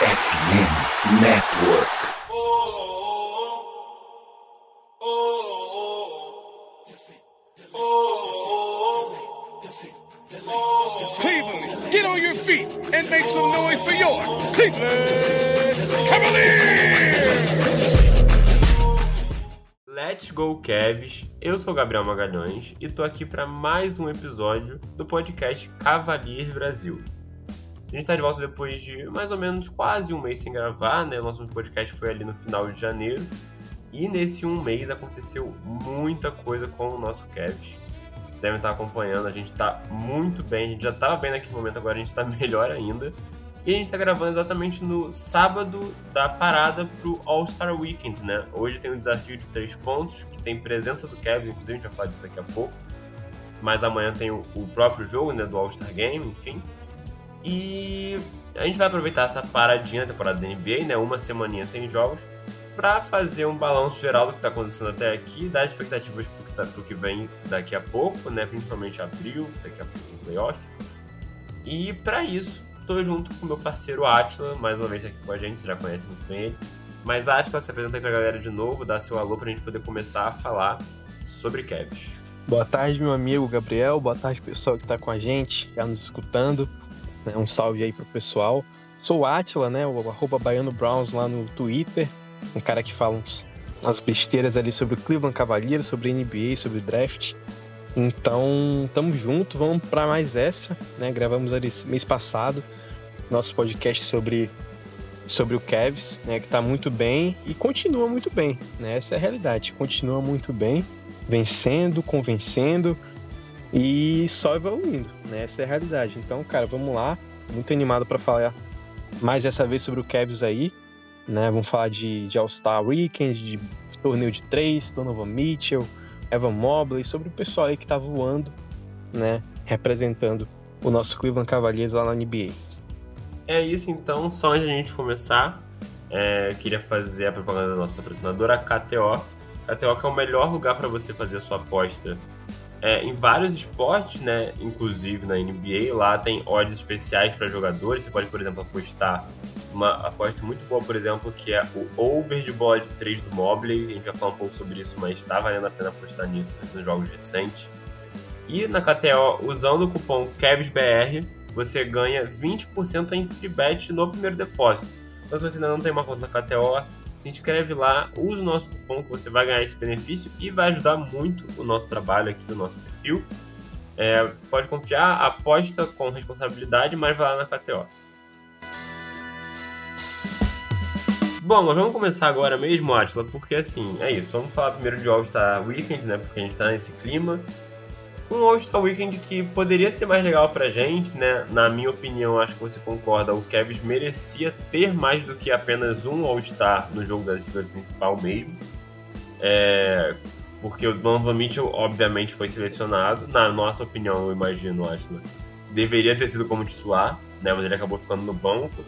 FM Network. Cleveland, get on your feet and make some noise for your Cleveland Cavaliers! Let's go Cavs! Eu sou Gabriel Magalhães e tô aqui para mais um episódio do podcast Cavaliers Brasil. A gente tá de volta depois de mais ou menos quase um mês sem gravar, né? O nosso podcast foi ali no final de janeiro. E nesse um mês aconteceu muita coisa com o nosso Cavs. Vocês devem estar acompanhando, a gente tá muito bem, a gente já tava bem naquele momento, agora a gente tá melhor ainda. E a gente tá gravando exatamente no sábado da parada pro All-Star Weekend, né? Hoje tem um desafio de três pontos, que tem presença do Kevin, inclusive a gente vai falar disso daqui a pouco. Mas amanhã tem o, o próprio jogo, né, do All-Star Game, enfim. E a gente vai aproveitar essa paradinha da temporada da NBA, né, uma semaninha sem jogos, para fazer um balanço geral do que está acontecendo até aqui, dar expectativas para o que, tá, que vem daqui a pouco, né, principalmente abril, daqui a pouco no playoff. E para isso, estou junto com meu parceiro Atila, mais uma vez aqui com a gente, você já conhece muito bem ele. Mas Atila, se apresenta aí para a galera de novo, dá seu alô para a gente poder começar a falar sobre Cavs. Boa tarde, meu amigo Gabriel. Boa tarde, pessoal que está com a gente, já nos escutando. Né? Um salve aí pro pessoal. Sou o Atila, né? O arroba Baiano Browns lá no Twitter. Um cara que fala uns, umas besteiras ali sobre o Cleveland Cavaliers, sobre NBA, sobre draft. Então, tamo junto, vamos para mais essa, né? Gravamos ali mês passado nosso podcast sobre sobre o Cavs, né, que tá muito bem e continua muito bem, né? Essa é a realidade, continua muito bem, vencendo, convencendo e só evoluindo, né? Essa é a realidade. Então, cara, vamos lá, muito animado para falar mais dessa vez sobre o Cavs aí, né? Vamos falar de, de All-Star Weekend, de torneio de três, Donovan Mitchell, Evan Mobley, sobre o pessoal aí que tá voando, né? Representando o nosso Cleveland Cavaliers lá na NBA. É isso então, só antes de a gente começar, é, queria fazer a propaganda da nossa patrocinadora, a KTO. KTO que é o melhor lugar para você fazer a sua aposta é, em vários esportes, né? Inclusive na NBA, lá tem odds especiais para jogadores. Você pode, por exemplo, apostar uma aposta muito boa, por exemplo, que é o over de bola de 3 do Mobley. A gente vai falar um pouco sobre isso, mas está valendo a pena apostar nisso nos jogos recentes. E na KTO, usando o cupom KEVSBR, você ganha 20% em free bet no primeiro depósito. Então, se você ainda não tem uma conta na KTO, se inscreve lá, usa o nosso cupom que você vai ganhar esse benefício e vai ajudar muito o nosso trabalho aqui, o nosso perfil. É, pode confiar, aposta com responsabilidade, mas vai lá na KTO. Bom, mas vamos começar agora mesmo, Atila, porque assim, é isso. Vamos falar primeiro de All-Star Weekend, né? Porque a gente tá nesse clima um All-Star Weekend que poderia ser mais legal pra gente, né? Na minha opinião, acho que você concorda, o Kevs merecia ter mais do que apenas um All-Star no jogo das estrelas principal mesmo. É, porque o Donovan Mitchell, obviamente, foi selecionado. Na nossa opinião, eu imagino, acho, deveria ter sido como titular, né? Mas ele acabou ficando no banco.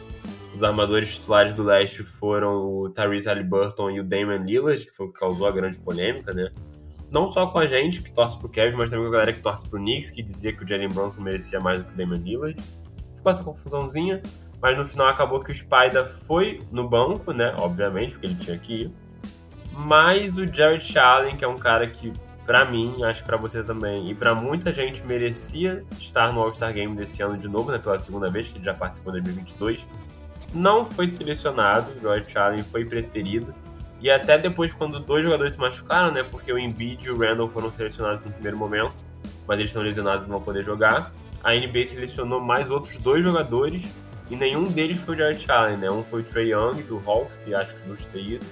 Os armadores titulares do leste foram o Tyrese Halliburton e o Damian Lillard, que foi o que causou a grande polêmica, né? Não só com a gente, que torce pro Kevin, mas também com a galera que torce pro Knicks, que dizia que o Jalen Bronson merecia mais do que o Damian Lillard. Ficou essa confusãozinha, mas no final acabou que o Spider foi no banco, né? Obviamente, porque ele tinha que ir. Mas o Jared Allen, que é um cara que, para mim, acho que pra você também, e para muita gente, merecia estar no All-Star Game desse ano de novo, né? Pela segunda vez, que ele já participou em 2022. Não foi selecionado, o Jared Allen foi preterido e até depois, quando dois jogadores se machucaram, né? Porque o Embiid e o Randall foram selecionados no primeiro momento, mas eles estão lesionados e não vão poder jogar. A NBA selecionou mais outros dois jogadores e nenhum deles foi o Jared Allen, né? Um foi o Trey Young, do Hawks, que acho que justo ter ido.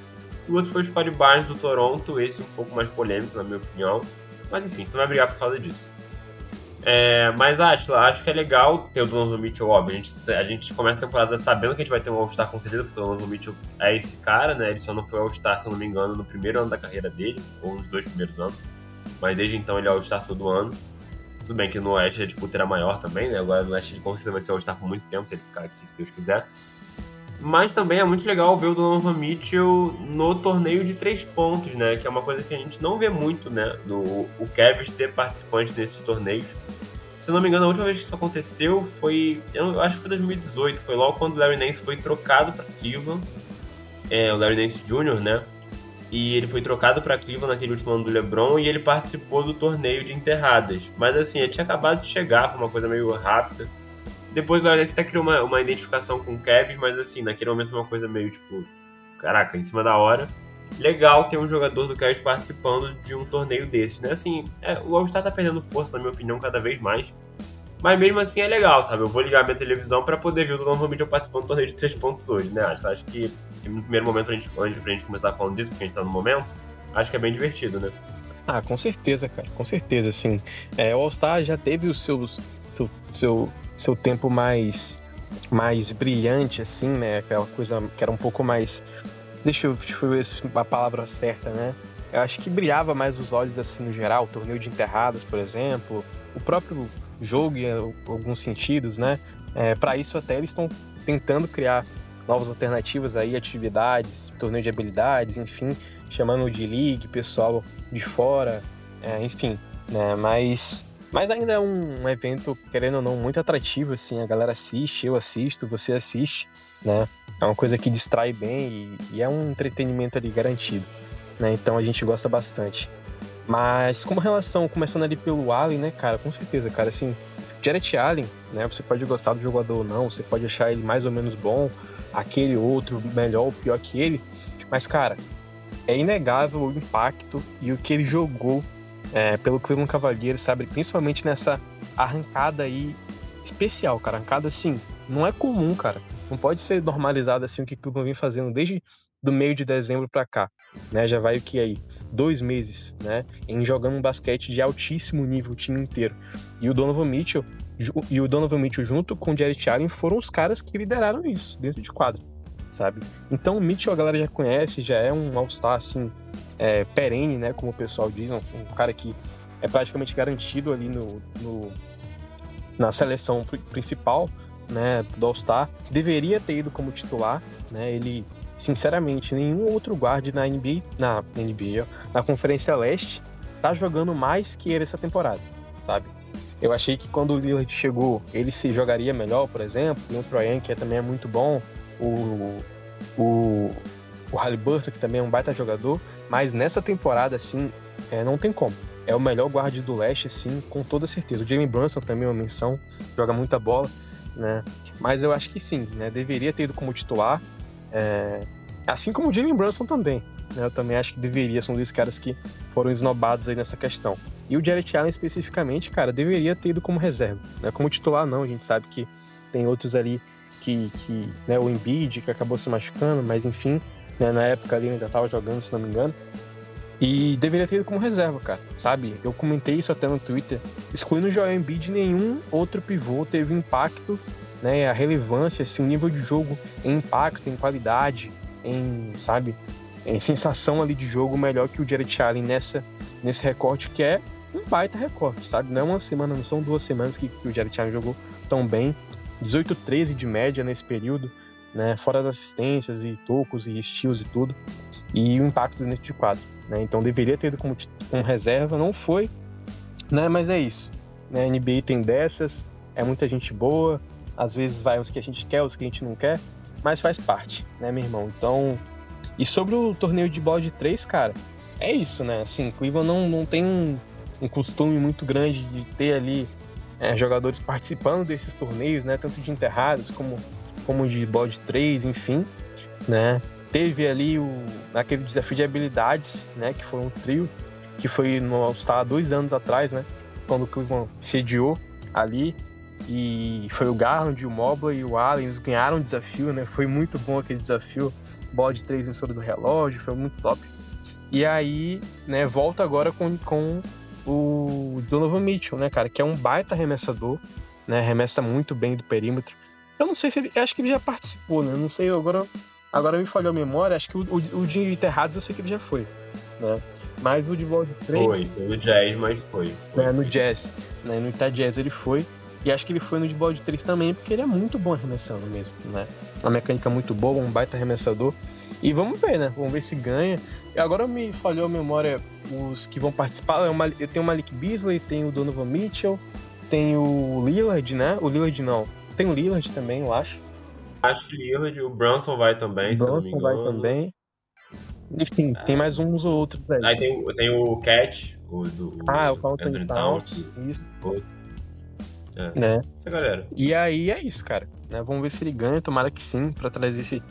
E o outro foi o Scottie Barnes, do Toronto, esse um pouco mais polêmico, na minha opinião. Mas enfim, tu vai brigar por causa disso. É, mas, Atila, acho que é legal ter o Donovan Mitchell, óbvio. A gente, a gente começa a temporada sabendo que a gente vai ter um All-Star certeza, porque o Donovan Mitchell é esse cara, né? Ele só não foi All-Star, se eu não me engano, no primeiro ano da carreira dele, ou nos dois primeiros anos. Mas desde então ele é All-Star todo ano. Tudo bem que no Oeste a disputa era maior também, né? Agora no Oeste ele com certeza vai ser All-Star por muito tempo, se ele ficar aqui, se Deus quiser. Mas também é muito legal ver o Donovan Mitchell no torneio de três pontos, né? Que é uma coisa que a gente não vê muito, né? Do, o Kevin ter participantes nesses torneios. Se eu não me engano, a última vez que isso aconteceu foi. Eu acho que foi 2018, foi logo quando o Larry Nance foi trocado para Cleveland. É, o Larry Nance Jr., né? E ele foi trocado para Cleveland naquele último ano do LeBron e ele participou do torneio de enterradas. Mas assim, ele tinha acabado de chegar, foi uma coisa meio rápida. Depois o Larry Nance até criou uma, uma identificação com o Kevin, mas assim, naquele momento foi uma coisa meio tipo, caraca, em cima da hora legal ter um jogador do Cavs participando de um torneio desse, né? Assim, é, o All-Star tá perdendo força, na minha opinião, cada vez mais. Mas mesmo assim é legal, sabe? Eu vou ligar minha televisão para poder ver o Donovan Mitchell participando do torneio de 3 pontos hoje, né? Acho, acho que no primeiro momento, a gente, antes pra gente começar falando disso, porque a gente tá no momento, acho que é bem divertido, né? Ah, com certeza, cara, com certeza, assim. É, o All-Star já teve o seu, seu, seu, seu tempo mais, mais brilhante, assim, né? Aquela coisa que era um pouco mais Deixa eu, deixa eu ver a palavra certa, né? Eu acho que brilhava mais os olhos assim no geral, o torneio de enterradas, por exemplo, o próprio jogo em alguns sentidos, né? É, para isso até eles estão tentando criar novas alternativas aí, atividades, torneio de habilidades, enfim, chamando de league, pessoal de fora, é, enfim, né? Mas, mas ainda é um, evento, querendo ou não, muito atrativo, assim, a galera assiste, eu assisto, você assiste, né? É uma coisa que distrai bem e, e é um entretenimento ali garantido, né? Então a gente gosta bastante. Mas como relação, começando ali pelo Allen, né, cara, com certeza, cara, assim, Jared Allen, né, você pode gostar do jogador ou não, você pode achar ele mais ou menos bom, aquele outro melhor ou pior que ele, mas, cara, é inegável o impacto e o que ele jogou é, pelo Cleveland Cavaliers, sabe, principalmente nessa arrancada aí especial, cara, arrancada assim, não é comum, cara, não pode ser normalizado assim o que o Cleveland vem fazendo desde do meio de dezembro para cá, né? Já vai o que aí? Dois meses, né? Em jogando um basquete de altíssimo nível o time inteiro. E o Donovan Mitchell e o Donovan Mitchell junto com o Jared Allen foram os caras que lideraram isso dentro de quadro, sabe? Então o Mitchell a galera já conhece, já é um All-Star assim é, perene, né? Como o pessoal diz, um, um cara que é praticamente garantido ali no, no na seleção principal né, do All-Star, deveria ter ido como titular, né? Ele, sinceramente, nenhum outro guarde na NBA, na NBA, na Conferência Leste, tá jogando mais que ele essa temporada, sabe? Eu achei que quando o Lillard chegou, ele se jogaria melhor, por exemplo, e o Troyan, que também é muito bom, o, o, o Halliburton, que também é um baita jogador, mas nessa temporada, assim, é, não tem como. É o melhor guarde do leste, assim, com toda certeza. O Jamie Brunson também é uma menção, joga muita bola né? Mas eu acho que sim, né? Deveria ter ido como titular. É... Assim como o Jalen Brunson também. Né? Eu também acho que deveria, são dois caras que foram esnobados aí nessa questão. E o Jarrett Allen especificamente, cara, deveria ter ido como reserva. Né? Como titular, não. A gente sabe que tem outros ali que. que né? O Embiid, que acabou se machucando, mas enfim, né? na época ali ainda tava jogando, se não me engano. E deveria ter ido como reserva, cara, sabe? Eu comentei isso até no Twitter. Excluindo o Joel Embiid, nenhum outro pivô teve impacto, né? A relevância, assim, o nível de jogo em impacto, em qualidade, em, sabe? Em sensação ali de jogo melhor que o Jared Allen nessa, nesse recorte que é um baita recorte, sabe? Não é uma semana, não são duas semanas que, que o Jared Allen jogou tão bem. 18, 13 de média nesse período, né? Fora as assistências e tocos e estilos e tudo. E o impacto dentro de quadro. Né? Então deveria ter ido como, como reserva, não foi, né? Mas é isso. Né? NBA tem dessas, é muita gente boa, às vezes vai os que a gente quer, os que a gente não quer, mas faz parte, né, meu irmão? Então, e sobre o torneio de bola de três, cara, é isso, né? Assim, Cleveland não, não tem um, um costume muito grande de ter ali é, jogadores participando desses torneios, né? Tanto de enterradas como, como de bola de três, enfim, né? teve ali o, aquele desafio de habilidades, né? Que foi um trio, que foi no All-Star dois anos atrás, né? Quando o Cleveland sediou ali. E foi o Garland, o Mobley e o Allen, eles ganharam o desafio, né? Foi muito bom aquele desafio. Bola de três em cima do relógio, foi muito top. E aí, né, volta agora com, com o Donovan Mitchell, né, cara? Que é um baita arremessador, né? Arremessa muito bem do perímetro. Eu não sei se ele. Acho que ele já participou, né? Não sei, agora Agora me falhou a memória, acho que o, o, o de Enterrados eu sei que ele já foi, né? Mas o de World 3... Foi, foi no Jazz, mas foi. foi. É, no Jazz, né? No Utah Jazz ele foi. E acho que ele foi no de World 3 também, porque ele é muito bom arremessando mesmo, né? Uma mecânica muito boa, um baita arremessador. E vamos ver, né? Vamos ver se ganha. E agora me falhou a memória os que vão participar. Eu tenho o Malik Beasley, tem o Donovan Mitchell, tem o Lillard, né? O Lillard não. Tem o Lillard também, eu acho. Acho que Lillard, o Brunson vai também, o Brunson vai também. Enfim, é. tem mais uns ou outros aí. Aí tem, tem o Cat, o do. Ah, o Carlton Towns. Towns. Isso. Outro. É. Né? Essa galera. E aí é isso, cara. Né? Vamos ver se ele ganha, tomara que sim, pra trazer esse,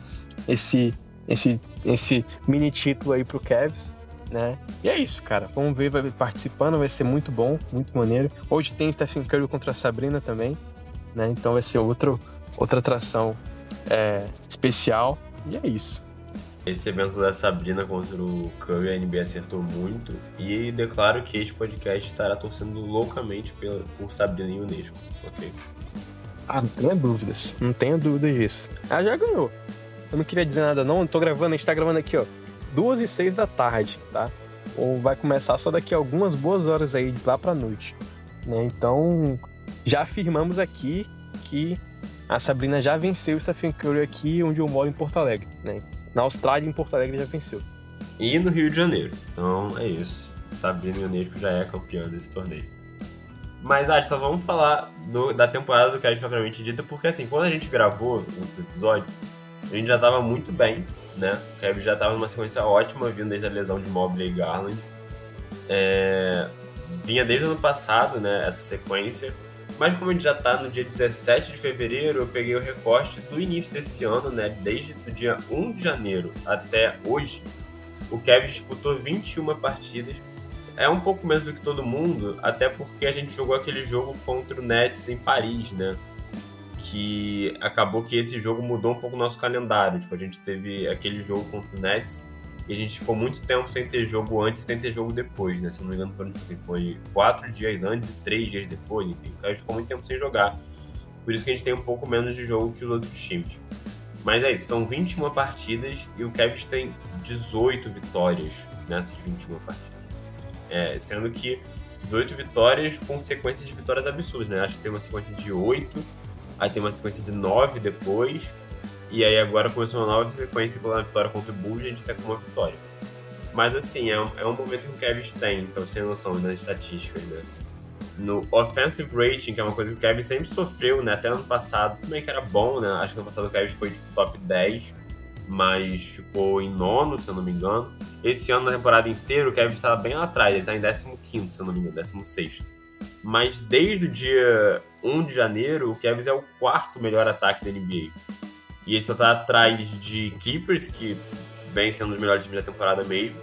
esse, esse, esse mini título aí pro Cavs. Né? E é isso, cara. Vamos ver, vai participando, vai ser muito bom, muito maneiro. Hoje tem Stephen Curry contra a Sabrina também, né? Então vai ser outro, outra atração é, especial. E é isso. Esse evento da Sabrina contra o Curry, a NBA acertou muito. E declaro que este podcast estará torcendo loucamente por, por Sabrina e Unesco, ok? Ah, não tenha dúvidas. Não tenha dúvidas disso. Ela já ganhou. Eu não queria dizer nada, não. Eu tô gravando, a gente tá gravando aqui, ó. Duas e seis da tarde, tá? Ou vai começar só daqui a algumas boas horas aí, de lá pra noite. Né? Então, já afirmamos aqui que a Sabrina já venceu o Stephen Curry aqui onde eu moro em Porto Alegre, né? Na Austrália em Porto Alegre já venceu. E no Rio de Janeiro. Então é isso. Sabrina Ionesco já é campeã desse torneio. Mas, ah, só vamos falar do, da temporada do Cast Propriamente Dita, porque assim, quando a gente gravou o episódio, a gente já tava muito bem, né? O Kevin já tava numa sequência ótima, vindo desde a lesão de Mobley e Garland. É... Vinha desde o ano passado, né, essa sequência. Mas como a gente já está no dia 17 de fevereiro, eu peguei o recorte do início desse ano, né? Desde o dia 1 de janeiro até hoje, o Kevin disputou 21 partidas. É um pouco menos do que todo mundo, até porque a gente jogou aquele jogo contra o Nets em Paris, né? Que acabou que esse jogo mudou um pouco o nosso calendário. Tipo, a gente teve aquele jogo contra o Nets e a gente ficou muito tempo sem ter jogo antes sem ter jogo depois, né? Se não me engano, foram, tipo assim, foi quatro dias antes e três dias depois, enfim. A gente ficou muito tempo sem jogar. Por isso que a gente tem um pouco menos de jogo que os outros times. Mas é isso, são 21 partidas e o Cavs tem 18 vitórias nessas 21 partidas. É, sendo que 18 vitórias com sequência de vitórias absurdas, né? Acho que tem uma sequência de 8, aí tem uma sequência de 9 depois, e aí agora começou uma nova sequência com a vitória contra o Bulls e a gente tá com uma vitória. Mas assim, é um, é um momento que o Kevin tem, pra você ter noção das estatísticas, né? No offensive rating, que é uma coisa que o Kevin sempre sofreu, né? Até ano passado, também que era bom, né? Acho que ano passado o Kevin foi tipo, top 10, mas ficou em nono, se eu não me engano. Esse ano, na temporada inteira, o Kevin estava bem lá atrás, ele tá em 15, se eu não me engano, 16. Mas desde o dia 1 de janeiro, o Kevin é o quarto melhor ataque da NBA. E ele só tá atrás de Clippers, que vem sendo um dos melhores times da temporada mesmo.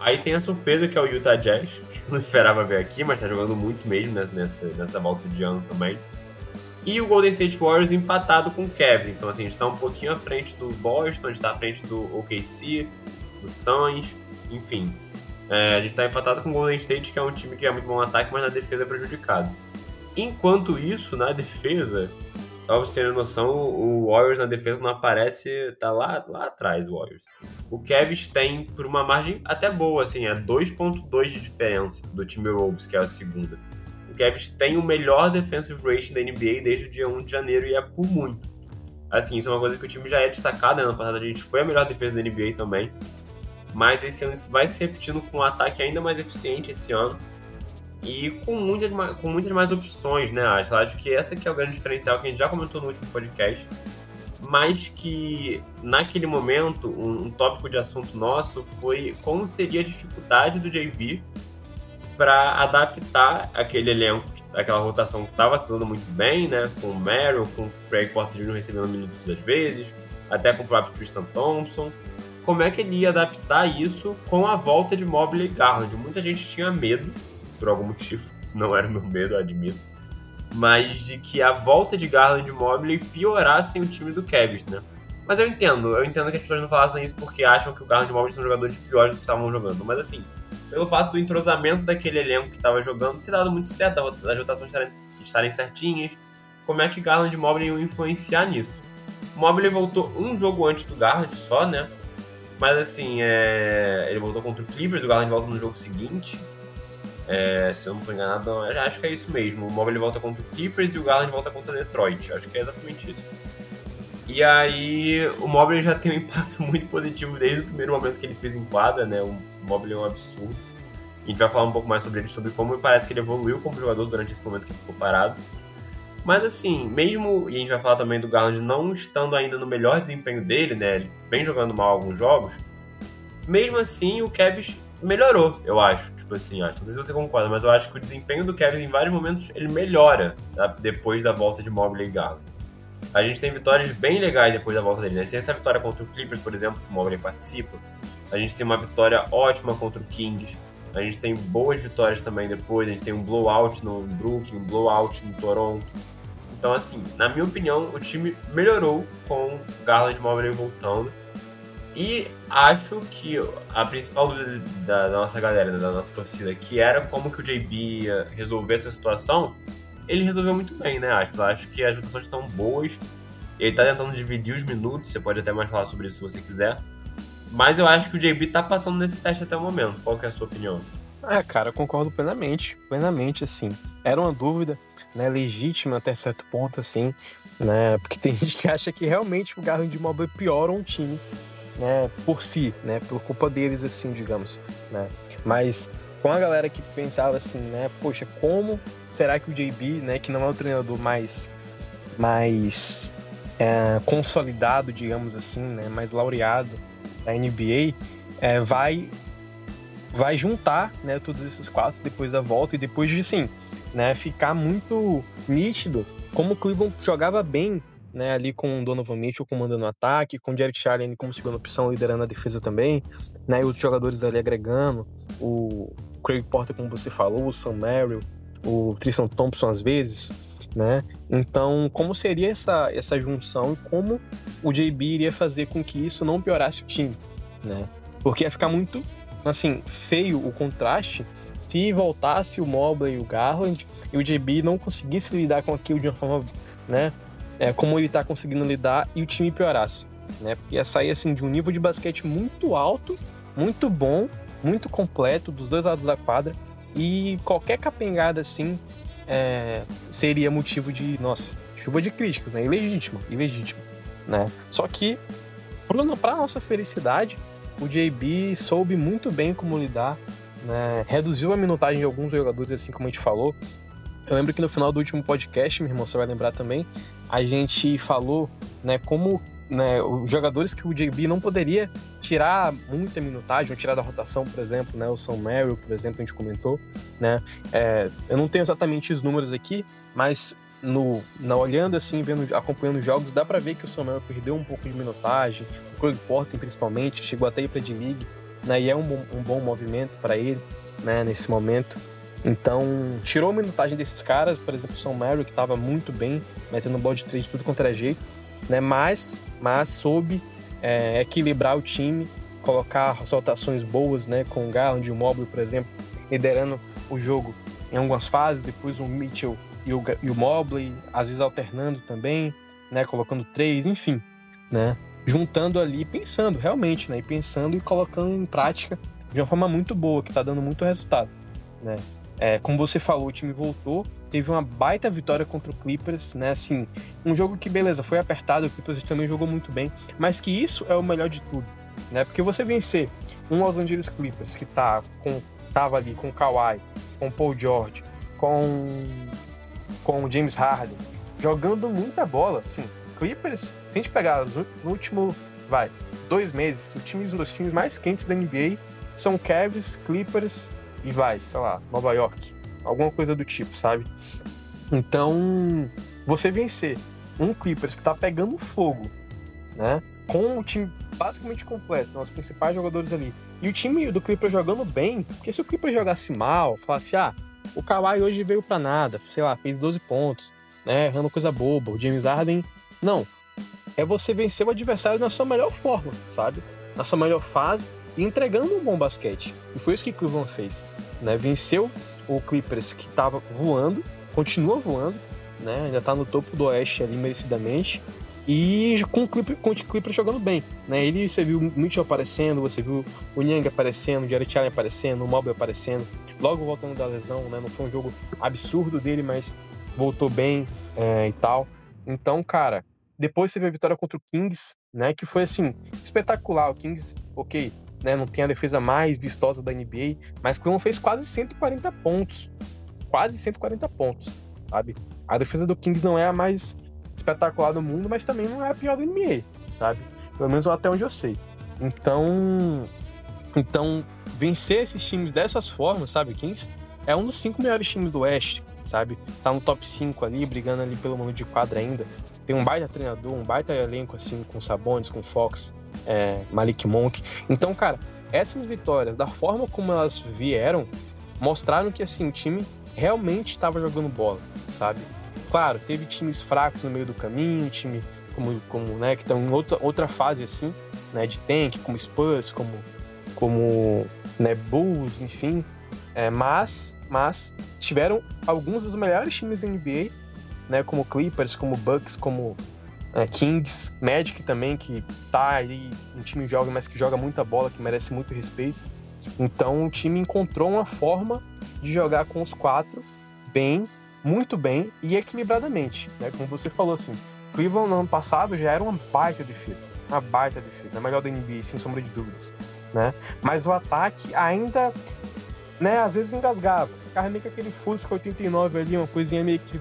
Aí tem a surpresa que é o Utah Jazz, que eu não esperava ver aqui, mas tá jogando muito mesmo nessa, nessa volta de ano também. E o Golden State Warriors empatado com o Cavs. Então, assim, a gente tá um pouquinho à frente do Boston, a gente tá à frente do OKC, do Suns, enfim. É, a gente tá empatado com o Golden State, que é um time que é muito bom no ataque, mas na defesa é prejudicado. Enquanto isso, na defesa, vocês terem noção, o Warriors na defesa não aparece, tá lá, lá atrás o Warriors. O Cavs tem, por uma margem até boa, assim, é 2.2 de diferença do Timberwolves, que é a segunda. O Cavs tem o melhor defensive rating da NBA desde o dia 1 de janeiro e é por muito. Assim, isso é uma coisa que o time já é destacado, né? ano passado a gente foi a melhor defesa da NBA também. Mas esse ano isso vai se repetindo com um ataque ainda mais eficiente esse ano e com muitas, com muitas mais opções, né? Acho, acho que essa que é o grande diferencial que a gente já comentou no último podcast, mas que naquele momento um, um tópico de assunto nosso foi como seria a dificuldade do JB para adaptar aquele elenco, aquela rotação que estava se dando muito bem, né? Com o Merrill, com o Craig Porter Jr. recebendo minutos às vezes, até com o próprio Tristan Thompson. Como é que ele ia adaptar isso com a volta de Mobley e Garland? Muita gente tinha medo por algum motivo. Não era meu medo, admito. Mas de que a volta de Garland e Mobley piorassem o time do Cavs, né? Mas eu entendo, eu entendo que as pessoas não falassem isso porque acham que o Garland e Mobley são jogadores piores do que estavam jogando. Mas assim, pelo fato do entrosamento daquele elenco que estava jogando ter dado muito certo, as rotações estarem, estarem certinhas, como é que Garland e Mobley iam influenciar nisso? Mobley voltou um jogo antes do Garland só, né? Mas assim, é... ele voltou contra o Clippers, o Garland volta no jogo seguinte. É, se eu não estou enganado, acho que é isso mesmo. O Mobley volta contra o Clippers e o Garland volta contra o Detroit. Acho que é exatamente isso. E aí, o Mobley já tem um impacto muito positivo desde o primeiro momento que ele fez em quadra, né? O Mobley é um absurdo. A gente vai falar um pouco mais sobre ele, sobre como parece que ele evoluiu como jogador durante esse momento que ele ficou parado. Mas assim, mesmo, e a gente vai falar também do Garland não estando ainda no melhor desempenho dele, né? Ele vem jogando mal alguns jogos. Mesmo assim, o Kevs melhorou, eu acho. Tipo assim, acho. Não sei se você concorda, mas eu acho que o desempenho do Kevs em vários momentos ele melhora tá? depois da volta de Mobley e Garland. A gente tem vitórias bem legais depois da volta dele. Né? A gente tem essa vitória contra o Clippers, por exemplo, que o Mobley participa. A gente tem uma vitória ótima contra o Kings. A gente tem boas vitórias também depois. A gente tem um blowout no Brooklyn, um blowout no Toronto. Então, assim, na minha opinião, o time melhorou com Garland Mobley voltando. E acho que a principal dúvida da, nossa galera, né, da nossa torcida, que era como que o JB ia resolver essa situação, ele resolveu muito bem, né? Acho, acho que as votações estão boas. Ele tá tentando dividir os minutos, você pode até mais falar sobre isso se você quiser. Mas eu acho que o JB tá passando nesse teste até o momento. Qual que é a sua opinião? É, cara, eu concordo plenamente, plenamente, assim. Era uma dúvida, né, legítima até certo ponto, assim, né, porque tem gente que acha que realmente o Garland de Mobile piora um time, né, por si, né, por culpa deles, assim, digamos, né. Mas com a galera que pensava assim, né, poxa, como será que o JB, né, que não é o treinador mais, mais é, consolidado, digamos assim, né, mais laureado da NBA, é, vai vai juntar, né, todos esses quatro depois da volta e depois de, assim, né, ficar muito nítido como o Cleveland jogava bem, né, ali com o Donovan Mitchell comandando o ataque, com o Jared Allen como segunda opção liderando a defesa também, né, e os jogadores ali agregando, o Craig Porter, como você falou, o Sam Merrill, o Tristan Thompson às vezes, né? Então, como seria essa, essa junção e como o JB iria fazer com que isso não piorasse o time, né? Porque ia ficar muito, assim, feio o contraste se voltasse o Mobley e o Garland e o JB não conseguisse lidar com aquilo de uma forma, né? É, como ele está conseguindo lidar e o time piorasse, né? Porque ia sair, assim, de um nível de basquete muito alto, muito bom, muito completo dos dois lados da quadra e qualquer capengada assim é, seria motivo de, nossa, chuva de críticas, né? Ilegítimo, ilegítimo, né? Só que, para nossa felicidade, o JB soube muito bem como lidar, né? Reduziu a minutagem de alguns jogadores, assim como a gente falou. Eu lembro que no final do último podcast, meu irmão, você vai lembrar também, a gente falou, né, como né, os jogadores que o JB não poderia tirar muita minutagem, ou tirar da rotação, por exemplo, né, o São Merrill, por exemplo, a gente comentou, né, é, eu não tenho exatamente os números aqui, mas no, na, olhando assim, vendo, acompanhando os jogos, dá para ver que o São Merrill perdeu um pouco de minutagem, o Craig Porter principalmente, chegou até ir para D-League, né, e é um bom, um bom movimento para ele, né, nesse momento. Então, tirou a minutagem desses caras, por exemplo, o São Merrill, que estava muito bem, metendo bola de três tudo contra jeito, né, mas mas soube é, equilibrar o time, colocar rotações boas, né, com o Garland e o Mobley, por exemplo, liderando o jogo em algumas fases, depois o Mitchell e o, e o Mobley, às vezes alternando também, né, colocando três, enfim, né, juntando ali, pensando realmente, né, e pensando e colocando em prática de uma forma muito boa, que está dando muito resultado, né. É, como você falou, o time voltou, teve uma baita vitória contra o Clippers, né? Assim, um jogo que, beleza, foi apertado, o Clippers também jogou muito bem, mas que isso é o melhor de tudo, né? Porque você vencer um Los Angeles Clippers que tá com, tava ali com o Kawhi, com o Paul George, com, com o James Harden, jogando muita bola, assim, Clippers, se a gente pegar no último, vai, dois meses, os times, os times mais quentes da NBA são Cavs, Clippers e vai, sei lá, Nova York, alguma coisa do tipo, sabe? Então, você vencer um Clippers que tá pegando fogo, né? Com o time basicamente completo, né? os principais jogadores ali. E o time do Clippers jogando bem, porque se o Clippers jogasse mal, falasse, ah, o Kawhi hoje veio para nada, sei lá, fez 12 pontos, né? Errando coisa boba, o James Harden. Não. É você vencer o adversário na sua melhor forma, sabe? Na sua melhor fase e entregando um bom basquete. E foi isso que Cleveland fez. Né? Venceu o Clippers que estava voando, continua voando, né? ainda está no topo do Oeste ali merecidamente. E com o Clippers, com o Clippers jogando bem. Né? Ele, você viu o Mitchell aparecendo, você viu o Nyang aparecendo, o Jared Allen aparecendo, o Mobley aparecendo, logo voltando da lesão, né? Não foi um jogo absurdo dele, mas voltou bem é, e tal. Então, cara, depois você vê a vitória contra o Kings, né? Que foi assim, espetacular. O Kings, ok, né? Não tem a defesa mais vistosa da NBA, mas Cleveland fez quase 140 pontos. Quase 140 pontos, sabe? A defesa do Kings não é a mais espetacular do mundo, mas também não é a pior da NBA, sabe? Pelo menos até onde eu sei. Então, então vencer esses times dessas formas, sabe? Kings é um dos cinco melhores times do Oeste, sabe? Tá no top 5 ali, brigando ali pelo mano de quadra ainda. Tem um baita treinador, um baita elenco assim, com Sabonis, com Fox, é, Malik Monk. Então, cara, essas vitórias, da forma como elas vieram, mostraram que assim, o time realmente estava jogando bola, sabe? Claro, teve times fracos no meio do caminho, time como, como né, que estão em outra, outra fase assim, né, de tank, como Spurs, como, como né, Bulls, enfim. É, mas, mas tiveram alguns dos melhores times da NBA, né, como Clippers, como Bucks, como é, Kings, Magic também, que tá ali, um time jovem, mas que joga muita bola, que merece muito respeito. Então o time encontrou uma forma de jogar com os quatro bem, muito bem e equilibradamente. Né? Como você falou assim, Cleveland no ano passado já era uma baita defesa. Uma baita defesa, a melhor da NBA, sem sombra de dúvidas. Né? Mas o ataque ainda, né, às vezes engasgava. Ficava meio que aquele Fusca 89 ali, uma coisinha meio que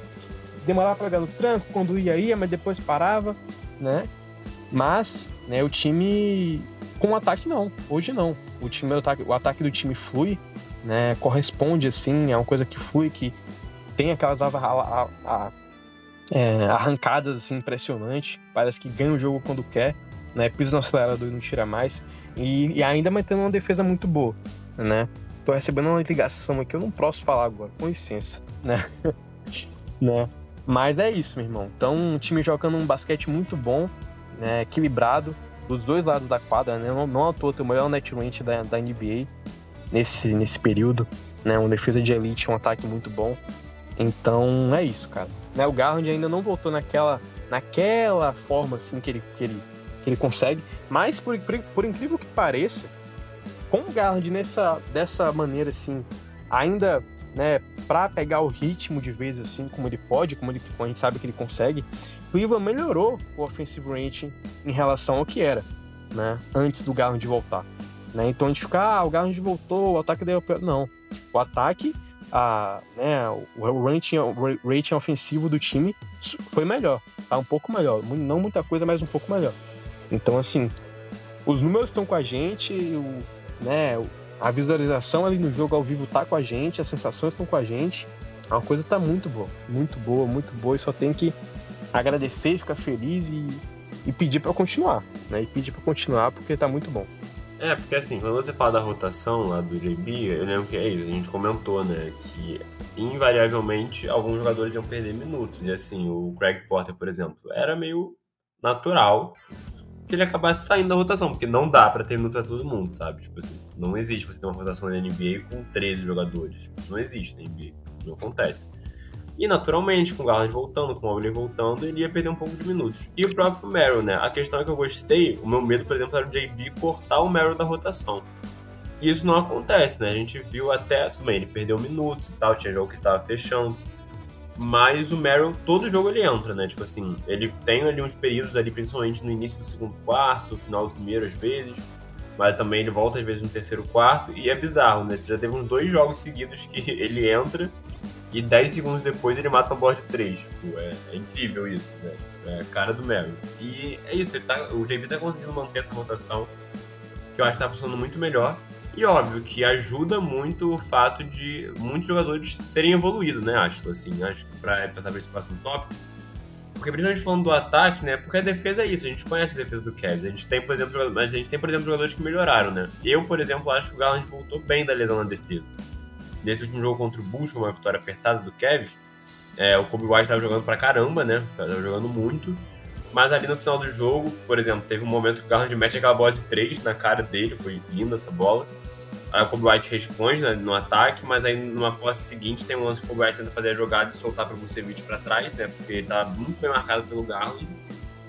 demorava para pegar no tranco, quando ia, ia, mas depois parava, né? Mas, né, o time com o ataque não, hoje não. O time o ataque, o ataque do time flui, né? Corresponde assim, é uma coisa que flui, que tem aquelas a, a, a, é, arrancadas assim impressionantes, parece que ganha o jogo quando quer, né? Pisa no acelerador e não tira mais. E, e ainda mantendo uma defesa muito boa, né? Tô recebendo uma ligação aqui, eu não posso falar agora, com licença, né? né? Mas é isso, meu irmão. Então, um time jogando um basquete muito bom, né, equilibrado, dos dois lados da quadra, né? Não, não à toa, tem o maior net range da, da NBA nesse, nesse período, né? Uma defesa de elite, um ataque muito bom. Então, é isso, cara. Né, o Garland ainda não voltou naquela, naquela forma, assim, que ele, que ele, que ele consegue. Mas, por, por, por incrível que pareça, com o Garland nessa, dessa maneira, assim, ainda né, para pegar o ritmo de vez assim, como ele pode, como ele, a gente sabe que ele consegue, Cleveland melhorou o offensive rating em relação ao que era, né, antes do Garland voltar. Né? Então a gente fica, ah, o Garland voltou, o ataque deu não. O ataque, a, né, o rating, o rating ofensivo do time foi melhor, tá um pouco melhor, não muita coisa, mas um pouco melhor. Então assim, os números estão com a gente, o, né, a visualização ali no jogo ao vivo tá com a gente, as sensações estão com a gente. A coisa tá muito boa, muito boa, muito boa e só tem que agradecer, ficar feliz e, e pedir para continuar, né? E pedir para continuar porque tá muito bom. É, porque assim, quando você fala da rotação lá do JB, eu lembro que é isso, a gente comentou, né, que invariavelmente alguns jogadores iam perder minutos. E assim, o Craig Porter, por exemplo, era meio natural que ele acabasse saindo da rotação, porque não dá para ter minuto pra todo mundo, sabe? Tipo assim, não existe você ter uma rotação na NBA com 13 jogadores. Tipo, não existe na NBA. Não acontece. E naturalmente, com o Garland voltando, com o Mobley voltando, ele ia perder um pouco de minutos. E o próprio Merrill, né? A questão é que eu gostei, o meu medo, por exemplo, era o JB cortar o Merrill da rotação. E isso não acontece, né? A gente viu até, tudo bem, ele perdeu minutos e tal, tinha jogo que tava fechando. Mas o Merrill, todo jogo ele entra, né? Tipo assim, ele tem ali uns períodos ali, principalmente no início do segundo quarto, final do primeiro às vezes. Mas também ele volta às vezes no terceiro quarto. E é bizarro, né? Já teve uns dois jogos seguidos que ele entra e 10 segundos depois ele mata um board de 3. Tipo, é, é, incrível isso, né? É a cara do Merrill. E é isso, tá, o JB tá conseguindo manter essa rotação que eu acho que tá funcionando muito melhor. E óbvio que ajuda muito o fato de muitos jogadores terem evoluído, né, acho, assim, acho que pra passar para esse próximo tópico. Porque principalmente falando do ataque, né? Porque a defesa é isso, a gente conhece a defesa do Cavs. A gente tem, por exemplo, jogadores, a gente tem, por exemplo, jogadores que melhoraram, né? Eu, por exemplo, acho que o Garland voltou bem da lesão na defesa. Nesse último jogo contra o Bulls, uma vitória apertada do Cavs, é, o Kobe White estava jogando pra caramba, né? Tava jogando muito. Mas ali no final do jogo, por exemplo, teve um momento que o Garland mete aquela bola de três na cara dele, foi linda essa bola. O Kobe White responde né, no ataque, mas aí numa posse seguinte tem um lance que o Kobe White tenta fazer a jogada e soltar para o Vucevic para trás, né? Porque ele tá muito bem marcado pelo Garland.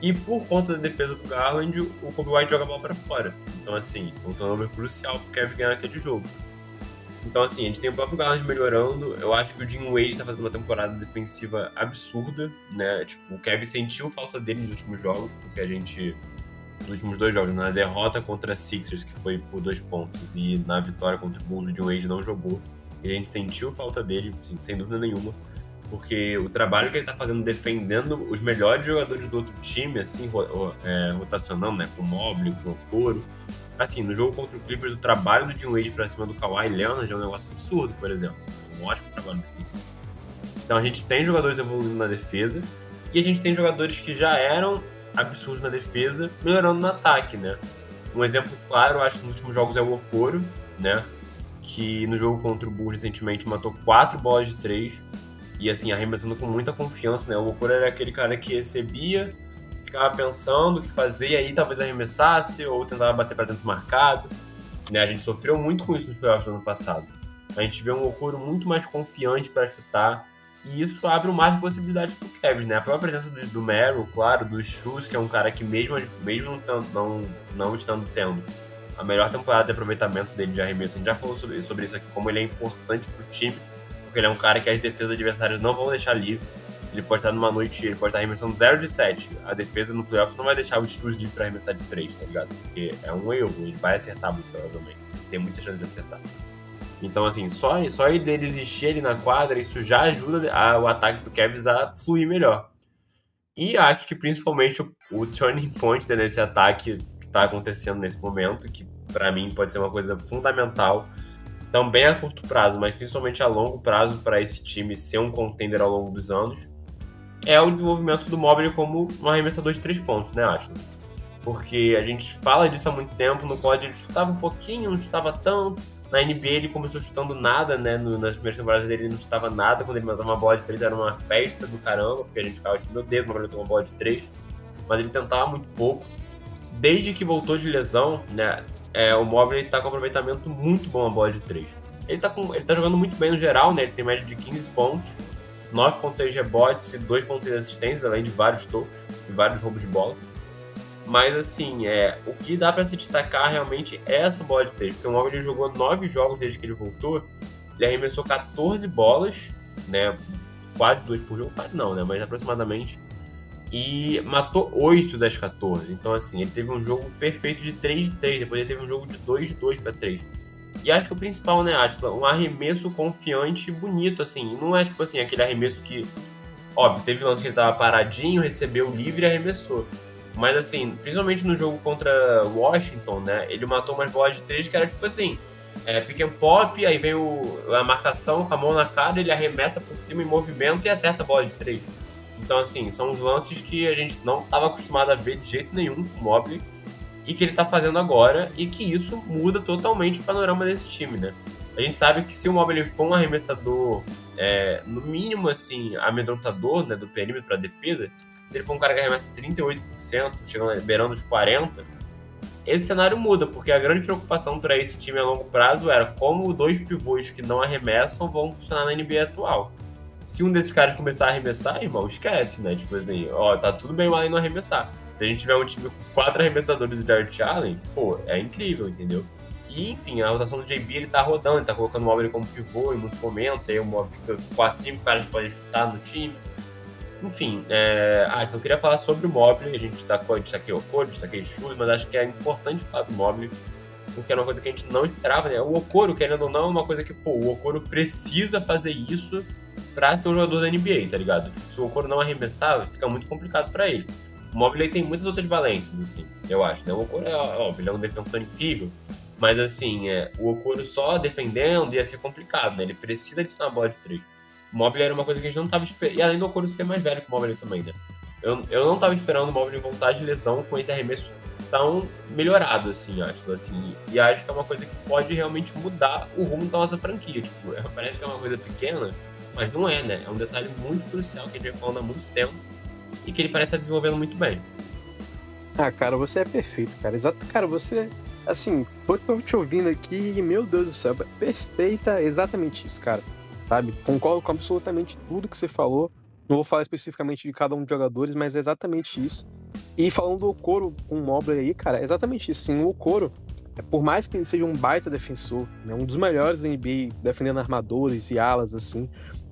E por conta da defesa do Garland, o Kobe White joga a bola para fora. Então, assim, foi um turnover crucial pro Kevin ganhar aquele jogo. Então, assim, a gente tem o próprio Garland melhorando. Eu acho que o Jim Wade tá fazendo uma temporada defensiva absurda, né? Tipo, o Kevin sentiu falta dele nos últimos jogos, porque a gente nos últimos dois jogos, na derrota contra a Sixers, que foi por dois pontos, e na vitória contra o Bulls, o John Wade não jogou. E a gente sentiu falta dele, assim, sem dúvida nenhuma, porque o trabalho que ele tá fazendo defendendo os melhores jogadores do outro time, assim, é, rotacionando, né, com o Mobley, com o Coro. Assim, no jogo contra o Clippers, o trabalho do Jim Wade pra cima do Kawhi Leonard é um negócio absurdo, por exemplo. Um ótimo trabalho defensivo. Então a gente tem jogadores evoluindo na defesa, e a gente tem jogadores que já eram absurdos na defesa, melhorando no ataque, né? Um exemplo claro, acho nos últimos jogos é o Okoro, né? Que no jogo contra o Bulls recentemente matou quatro bolas de três e assim, arremessando com muita confiança, né? O Okoro era aquele cara que recebia, ficava pensando o que fazer e aí talvez arremessasse ou tentava bater para dentro marcado. Né? A gente sofreu muito com isso nos playoffs do ano passado. A gente vê um Okoro muito mais confiante para chutar, e isso abre um mar de possibilidades pro Kevin, né? A própria presença do, do Meryl, claro, do Shoes, que é um cara que mesmo, mesmo não, não, não estando tendo a melhor temporada de aproveitamento dele de arremesso, a gente já falou sobre, sobre isso aqui, como ele é importante pro time, porque ele é um cara que as defesas adversárias não vão deixar livre. Ele pode estar numa noite, ele pode estar arremessando 0 de 7. A defesa no playoff não vai deixar o Shoes livre pra arremessar de 3, tá ligado? Porque é um erro, ele vai acertar muito provavelmente. Tem muita chance de acertar. Então, assim, só, só ele dele existir ali na quadra, isso já ajuda a, o ataque do Cavs a fluir melhor. E acho que principalmente o, o turning point desse ataque que está acontecendo nesse momento, que para mim pode ser uma coisa fundamental, também a curto prazo, mas principalmente a longo prazo para esse time ser um contender ao longo dos anos, é o desenvolvimento do Mobile como um arremessador de três pontos, né, Ashley? Porque a gente fala disso há muito tempo, no college ele chutava um pouquinho, não chutava tanto, na NBA ele começou chutando nada, né? No, nas primeiras temporadas dele ele não chutava nada. Quando ele mandava uma bola de três era uma festa do caramba, porque a gente ficava tipo, meu Deus, uma uma bola de três. Mas ele tentava muito pouco. Desde que voltou de lesão, né? É, o Mobley tá com aproveitamento muito bom na bola de três. Ele tá, com, ele tá jogando muito bem no geral, né? Ele tem média de 15 pontos, 9.6 rebotes e 2.6 assistências, além de vários tocos e vários roubos de bola. Mas assim, é, o que dá para se destacar realmente é essa bola de três, porque o Mobley jogou nove jogos desde que ele voltou, ele arremessou 14 bolas, né? Quase duas por jogo, quase não, né? Mas aproximadamente. E matou 8 das 14. Então, assim, ele teve um jogo perfeito de 3 de 3. Depois ele teve um jogo de 2 de 2 para 3. E acho que o principal, né, Atila? Um arremesso confiante e bonito, assim. Não é tipo assim, aquele arremesso que. Óbvio, teve lance que ele tava paradinho, recebeu livre e arremessou. Mas assim, principalmente no jogo contra Washington, né? Ele matou umas bolas de três que era tipo assim, é, pick and pop, aí vem o, a marcação com a mão na cara, ele arremessa por cima em movimento e acerta a bola de três. Então, assim, são os lances que a gente não estava acostumado a ver de jeito nenhum com o Mobley e que ele está fazendo agora e que isso muda totalmente o panorama desse time, né? A gente sabe que se o Mobley for um arremessador, é, no mínimo, assim, amedrontador né, do perímetro para defesa, se ele for um cara que arremessa 38%, chegando beirando os 40%, esse cenário muda, porque a grande preocupação para esse time a longo prazo era como dois pivôs que não arremessam vão funcionar na NBA atual. Se um desses caras começar a arremessar, irmão, esquece, né? Tipo assim, ó, tá tudo bem mal em não arremessar. Se a gente tiver um time com quatro arremessadores de Dart Allen, pô, é incrível, entendeu? E, enfim, a rotação do JB, ele tá rodando, ele tá colocando o Mobley como pivô em muitos momentos, aí o Mobley fica com cinco caras que podem chutar no time. Enfim, é... ah, então eu queria falar sobre o Mobley. A gente destaquei o Okoro, destaquei Chus, mas acho que é importante falar do Mobley, porque é uma coisa que a gente não esperava, né? O Okoro, querendo ou não, é uma coisa que, pô, o Okoro precisa fazer isso pra ser um jogador da NBA, tá ligado? Tipo, se o Okoro não arremessar, fica muito complicado para ele. O Mobley tem muitas outras valências, assim, eu acho, né? O Okoro é, óbvio, ele é um defensor incrível, mas, assim, é, o Okoro só defendendo ia ser complicado, né? Ele precisa de uma bola de três. O era uma coisa que a gente não estava esperando. E além do Okoro ser mais velho que o Mobley também, né? Eu, eu não estava esperando o Mobley voltar de lesão com esse arremesso tão melhorado, assim, acho. Assim, e acho que é uma coisa que pode realmente mudar o rumo da nossa franquia. Tipo, parece que é uma coisa pequena, mas não é, né? É um detalhe muito crucial que a gente falando há muito tempo e que ele parece estar desenvolvendo muito bem. Ah, cara, você é perfeito, cara. Exato, cara, você. Assim, tô te ouvindo aqui meu Deus do céu, é perfeita exatamente isso, cara sabe? Concordo com absolutamente tudo que você falou. Não vou falar especificamente de cada um dos jogadores, mas é exatamente isso. E falando do Okoro com o Mobley aí, cara, é exatamente isso. Sim, o Okoro, é, por mais que ele seja um baita defensor, né, um dos melhores da NBA defendendo armadores e alas, assim,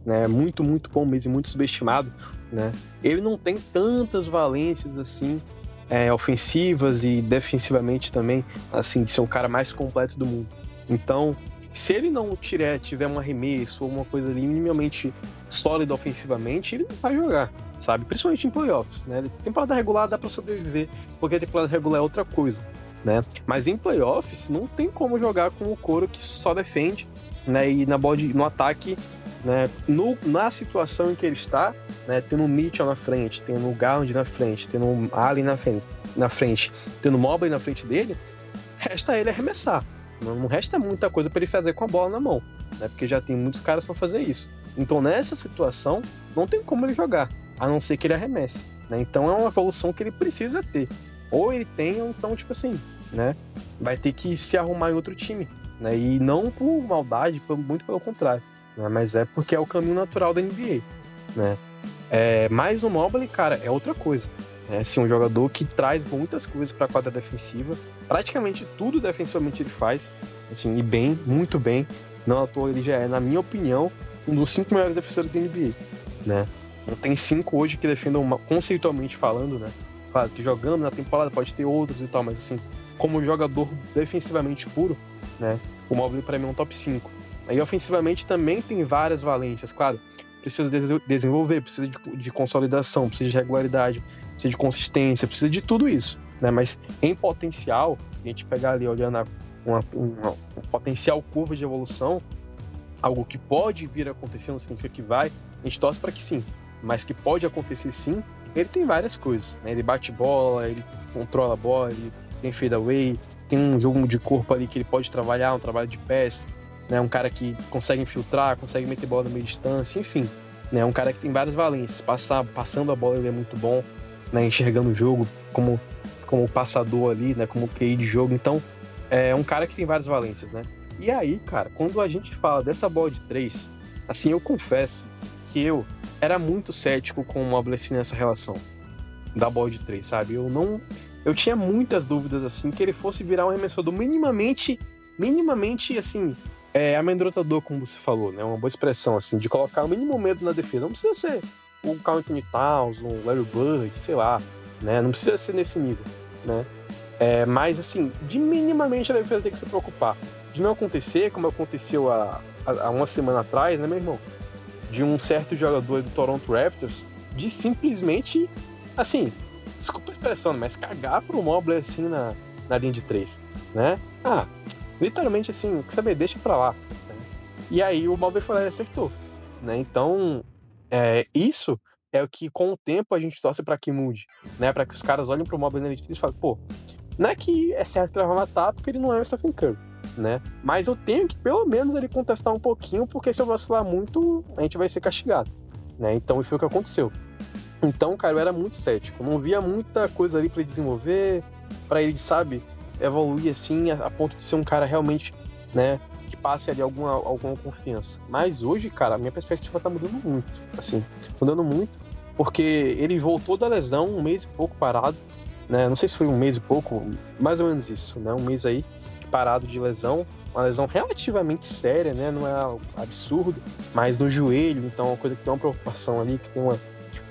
né, muito, muito bom mesmo, muito subestimado, né, ele não tem tantas valências assim é, ofensivas e defensivamente também, assim, de ser o cara mais completo do mundo. Então, se ele não tiver, tiver um arremesso ou uma coisa ali minimamente sólida ofensivamente, ele não vai jogar, sabe? Principalmente em playoffs, né? Temporada regular dá para sobreviver, porque a temporada regular é outra coisa, né? Mas em playoffs não tem como jogar com o Coro que só defende, né? E na bode, no ataque, né? No, na situação em que ele está, né? Tendo o Mitchell na frente, tendo o Garland na frente, tendo o Allen na frente, na frente, tendo o Mobley na frente dele, resta ele arremessar. Não resta muita coisa para ele fazer com a bola na mão, né? Porque já tem muitos caras para fazer isso. Então nessa situação não tem como ele jogar, a não ser que ele arremesse. Né? Então é uma evolução que ele precisa ter. Ou ele tem, ou então, tipo assim, né? Vai ter que se arrumar em outro time. Né? E não por maldade, muito pelo contrário. Né? Mas é porque é o caminho natural da NBA. Né? É, mas o Mobley, cara, é outra coisa. É assim, um jogador que traz muitas coisas para a quadra defensiva. Praticamente tudo defensivamente ele faz. Assim, e bem, muito bem. Não à toa ele já é, na minha opinião, um dos cinco melhores defensores da NBA. Né? Não tem cinco hoje que defendam uma, conceitualmente falando, né? Claro que jogando na temporada pode ter outros e tal, mas assim, como jogador defensivamente puro, né? O Mobley para mim é um top 5. Aí ofensivamente também tem várias valências, claro. Precisa de desenvolver, precisa de, de consolidação, precisa de regularidade, precisa de consistência, precisa de tudo isso. Né? Mas em potencial, a gente pegar ali olhando uma, uma, um potencial curva de evolução, algo que pode vir a acontecer, não significa que vai, a gente torce para que sim, mas que pode acontecer sim, ele tem várias coisas. Né? Ele bate bola, ele controla a bola, ele tem fadeaway, tem um jogo de corpo ali que ele pode trabalhar, um trabalho de pés, né? um cara que consegue infiltrar, consegue meter bola na meia distância, enfim. Né? Um cara que tem várias valências. Passar, passando a bola ele é muito bom né, enxergando o jogo como, como passador ali, né, como QI de jogo. Então, é um cara que tem várias valências, né? E aí, cara, quando a gente fala dessa bola de três, assim, eu confesso que eu era muito cético com o Mobley nessa relação da bola de três, sabe? Eu não. Eu tinha muitas dúvidas, assim, que ele fosse virar um arremessador minimamente, minimamente, assim, é, amedrontador, como você falou, né? Uma boa expressão, assim, de colocar o mínimo medo na defesa. Não precisa ser o Carl Anthony Towns, um Larry Bird, sei lá, né? Não precisa ser nesse nível, né? É, mas, assim, de minimamente a defesa tem que se preocupar. De não acontecer, como aconteceu há, há uma semana atrás, né, meu irmão? De um certo jogador do Toronto Raptors, de simplesmente, assim, desculpa a expressão, mas cagar pro Mobley, assim, na, na linha de três, né? Ah, literalmente, assim, que saber, deixa pra lá. Né? E aí o Mobley foi lá e acertou, né? Então, é, isso é o que, com o tempo, a gente torce para que mude, né? Para que os caras olhem pro Mobley Analytics e falem, pô, não é que é certo que ele vai matar porque ele não é o Stephen Curry, né? Mas eu tenho que, pelo menos, ele contestar um pouquinho, porque se eu vacilar muito, a gente vai ser castigado, né? Então, foi o que aconteceu. Então, cara, eu era muito cético. Não via muita coisa ali para desenvolver, para ele, sabe, evoluir assim, a ponto de ser um cara realmente, né, que passe ali alguma, alguma confiança. Mas hoje, cara, a minha perspectiva tá mudando muito. Assim, mudando muito, porque ele voltou da lesão um mês e pouco parado, né? Não sei se foi um mês e pouco, mais ou menos isso, né? Um mês aí parado de lesão, uma lesão relativamente séria, né? Não é absurdo, mas no joelho, então é uma coisa que tem uma preocupação ali, que tem uma,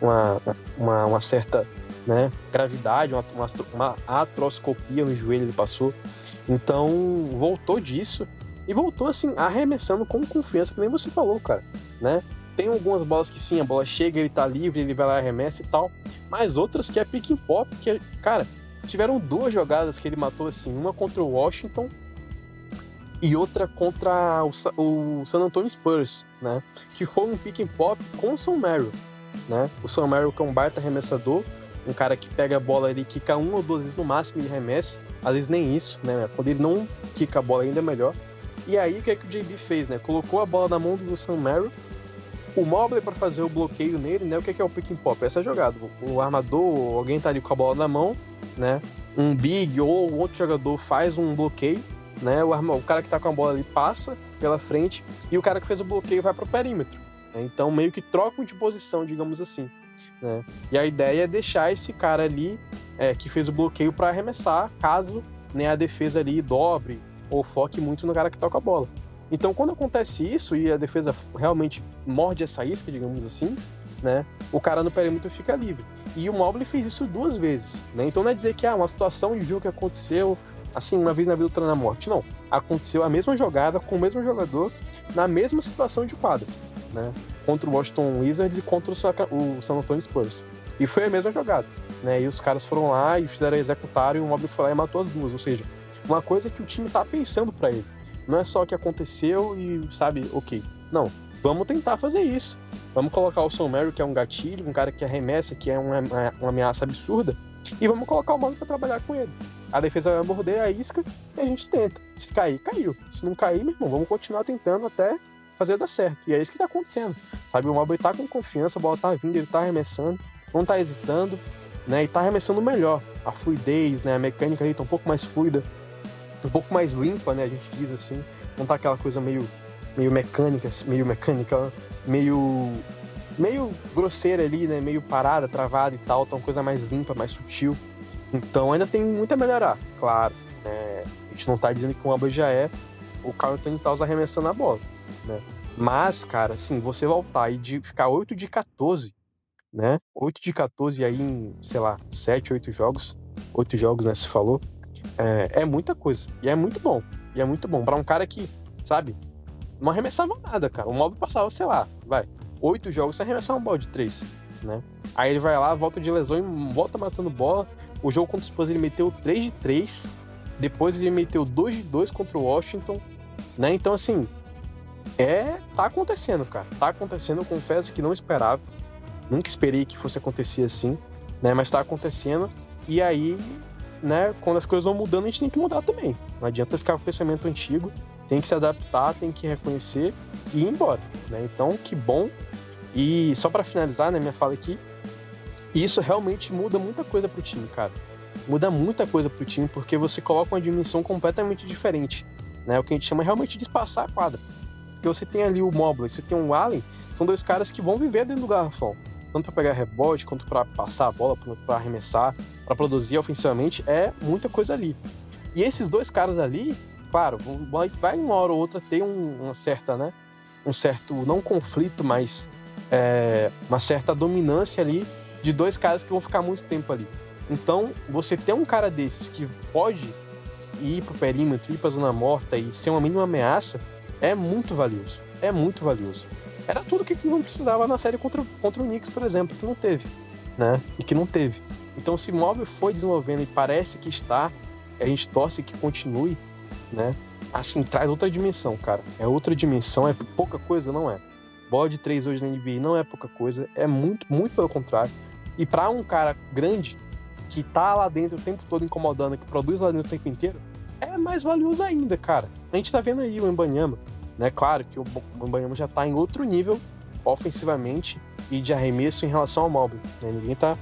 uma, uma, uma certa né, gravidade, uma, uma, uma atroscopia no joelho ele passou. Então voltou disso e voltou assim, arremessando com confiança, que nem você falou, cara, né? Tem algumas bolas que sim, a bola chega, ele tá livre, ele vai lá e arremessa e tal. Mas outras que é pick and pop, que, cara, tiveram duas jogadas que ele matou assim, uma contra o Washington e outra contra o, o San Antonio Spurs, né? Que foi um pick and pop com o Sam Merrill, né? O Sam Merrill que é um baita arremessador, um cara que pega a bola ali, quica uma ou duas vezes no máximo e arremessa, às vezes nem isso, né? Quando ele não quica a bola ainda é melhor. E aí o que é que o JB fez, né? Colocou a bola na mão do Sam Merrill, o Mobley para fazer o bloqueio nele, né? O que é, que é o pick and pop? Essa é a jogada. O armador, alguém tá ali com a bola na mão, né? Um big ou outro jogador faz um bloqueio, né? O, arma, o cara que tá com a bola ali passa pela frente e o cara que fez o bloqueio vai pro perímetro. Né? Então meio que trocam de posição, digamos assim. Né? E a ideia é deixar esse cara ali é, que fez o bloqueio para arremessar, caso né, a defesa ali dobre ou foque muito no cara que toca a bola. Então, quando acontece isso e a defesa realmente morde essa isca, digamos assim, né, o cara no perímetro fica livre. E o Mobley fez isso duas vezes, né? Então não é dizer que ah, uma situação de jogo que aconteceu assim uma vez na vida outra na morte. Não, aconteceu a mesma jogada com o mesmo jogador na mesma situação de quadro, né? Contra o Washington Wizards e contra o, San Antonio Spurs. E foi a mesma jogada, né? E os caras foram lá e fizeram executar e o Mobley foi lá e matou as duas, ou seja, uma coisa que o time tá pensando para ele. Não é só o que aconteceu e sabe, ok. Não, vamos tentar fazer isso. Vamos colocar o Sam Mary, que é um gatilho, um cara que arremessa, que é uma, uma ameaça absurda, e vamos colocar o Mano para trabalhar com ele. A defesa vai morder a isca e a gente tenta. Se cair, caiu. Se não cair, meu irmão, vamos continuar tentando até fazer dar certo. E é isso que tá acontecendo. Sabe, o Mobley tá com confiança, a bola tá vindo, ele tá arremessando, não tá hesitando, né? E tá arremessando melhor. A fluidez, né? A mecânica ali tá um pouco mais fluida, um pouco mais limpa, né? A gente diz assim. Não tá aquela coisa meio meio mecânica, meio mecânica, meio meio grosseira ali, né? Meio parada, travada e tal, tá uma coisa mais limpa, mais sutil. Então ainda tem muito a melhorar, claro. Né? A gente não tá dizendo que o Alba já é o Carl Anthony Towns arremessando a bola, né? Mas, cara, assim, você voltar e de ficar 8 de 14, né? 8 de 14 aí em, sei lá, 7, 8 jogos, 8 jogos, né, se falou, é, é muita coisa. E é muito bom. E é muito bom. para um cara que, sabe, não arremessava nada, cara. O Mob passava, sei lá, vai, oito jogos sem arremessar um bola de três, né? Aí ele vai lá, volta de lesão e volta matando bola. O jogo contra o Spurs ele meteu 3 de 3. Depois ele meteu 2 de 2 contra o Washington, né? Então assim, é, tá acontecendo, cara. Tá acontecendo, eu confesso que não esperava. Nunca esperei que fosse acontecer assim, né? Mas tá acontecendo. E aí, né, quando as coisas vão mudando, a gente tem que mudar também. Não adianta ficar com o pensamento antigo tem que se adaptar, tem que reconhecer e ir embora. Né? Então, que bom. E só para finalizar, né, minha fala aqui, isso realmente muda muita coisa pro time, cara. Muda muita coisa pro time porque você coloca uma dimensão completamente diferente, né? O que a gente chama realmente de espaçar a quadra. Porque você tem ali o Mobley, você tem o Allen, são dois caras que vão viver dentro do garrafão. Tanto para pegar rebote, quanto para passar a bola, para arremessar, para produzir ofensivamente, é muita coisa ali. E esses dois caras ali, claro, vai uma hora ou outra ter um, uma certa, né? Um certo, não conflito, mas é, uma certa dominância ali de dois caras que vão ficar muito tempo ali. Então, você ter um cara desses que pode ir pro perímetro, ir pra zona morta e ser uma mínima ameaça, é muito valioso. É muito valioso. Era tudo que não precisava na série contra, contra o Knicks, por exemplo, que não teve, né? E que não teve. Então, se móvel foi desenvolvendo e parece que está, a gente torce que continue, né? Assim, traz outra dimensão, cara. É outra dimensão, é pouca coisa, não é? Bola de 3 hoje na NBA não é pouca coisa, é muito, muito pelo contrário. E para um cara grande, que tá lá dentro o tempo todo incomodando, que produz lá dentro o tempo inteiro, é mais valioso ainda, cara. A gente tá vendo aí o Embanyama, né? Claro que o Embanyama já tá em outro nível ofensivamente e de arremesso em relação ao Mobley, né? Ninguém tá,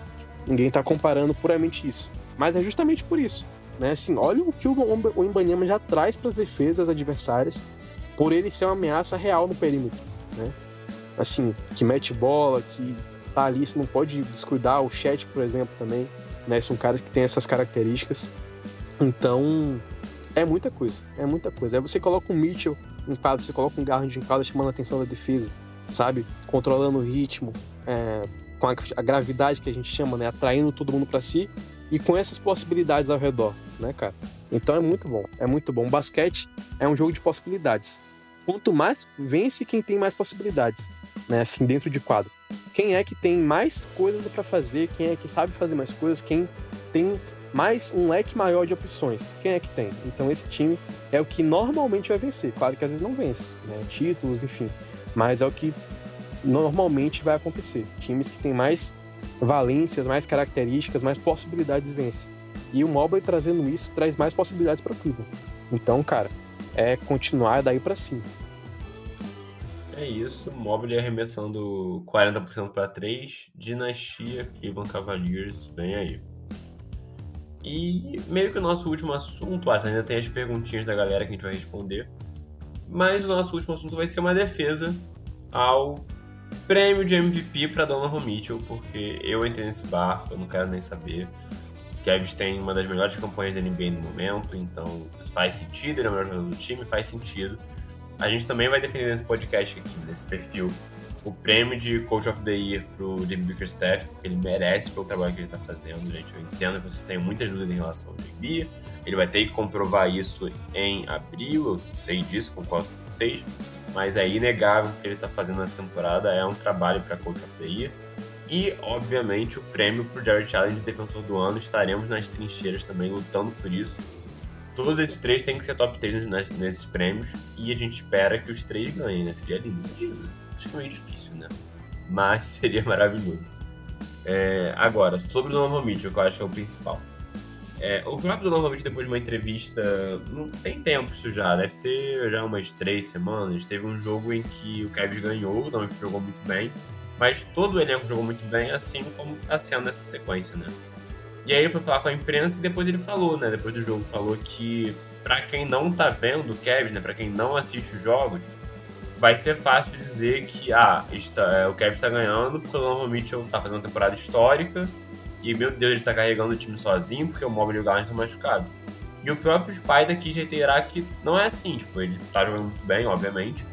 ninguém tá comparando puramente isso. Mas é justamente por isso. Né? Assim, olha o que o, o Ibanyama já traz para as defesas adversárias por ele ser uma ameaça real no perímetro. Né? Assim, que mete bola, que tá ali, você não pode descuidar. O Chat, por exemplo, também. Né? São caras que têm essas características. Então, é muita coisa. É muita coisa. Aí você coloca um Mitchell em quadra, você coloca um Garland em quadra chamando a atenção da defesa, sabe? Controlando o ritmo, é, com a, a, gravidade que a gente chama, né? Atraindo todo mundo para si e com essas possibilidades ao redor, né, cara? Então é muito bom, é muito bom. O basquete é um jogo de possibilidades. Quanto mais vence quem tem mais possibilidades, né, assim, dentro de quadro. Quem é que tem mais coisas para fazer, quem é que sabe fazer mais coisas, quem tem mais um leque maior de opções. Quem é que tem? Então esse time é o que normalmente vai vencer. Claro que às vezes não vence, né? Títulos, enfim. Mas é o que normalmente vai acontecer. Times que têm mais valências, mais características, mais possibilidades vence. E o Mobley trazendo isso traz mais possibilidades para Cleveland. Então, cara, é continuar daí para cima. É isso, Mobley arremessando 40% para 3, dinastia Cleveland Cavaliers vem aí. E meio que o nosso último assunto, acho, ainda tem as perguntinhas da galera que a gente vai responder, mas o nosso último assunto vai ser uma defesa ao prêmio de MVP para Donovan Mitchell, porque eu entrei nesse barco, eu não quero nem saber. Kevin tem uma das melhores campanhas da NBA no momento, então faz sentido, ele é o melhor jogador do time, faz sentido. A gente também vai defender nesse podcast aqui, nesse perfil, o prêmio de Coach of the Year pro Jimmy Bickerstaff, porque ele merece pelo trabalho que ele tá fazendo, gente. Eu entendo que vocês têm muitas dúvidas em relação ao Jimmy. Ele vai ter que comprovar isso em abril, eu sei disso, concordo com vocês. Mas é inegável que ele tá fazendo nessa temporada, é um trabalho para Coach of the Year. E, obviamente, o prêmio pro Jared Allen de Defensor do Ano. Estaremos nas trincheiras também lutando por isso. Todos esses três têm que ser top 3 nesses prêmios. E a gente espera que os três ganhem, né? Seria lindo. Acho que é meio difícil, né? Mas seria maravilhoso. É, agora, sobre o Donovan Mitchell, que eu acho que é o principal. É, o próprio Donovan Mitchell, depois de uma entrevista, não tem tempo isso já, deve ter já umas três semanas. Teve um jogo em que o Kevin ganhou, o Donovan jogou muito bem, mas todo o elenco jogou muito bem, assim como está sendo nessa sequência, né? E aí ele foi falar com a imprensa e depois ele falou, né? Depois do jogo, falou que para quem não tá vendo o Kevin, né? Pra quem não assiste os jogos, vai ser fácil dizer que ah, está, é, o Kevin está ganhando porque o Donovan Mitchell está fazendo uma temporada histórica e, meu Deus, ele está carregando o time sozinho porque o Mobley e o Garland estão machucados. E o próprio Spider aqui reiterar que não é assim, tipo, ele está jogando muito bem, obviamente,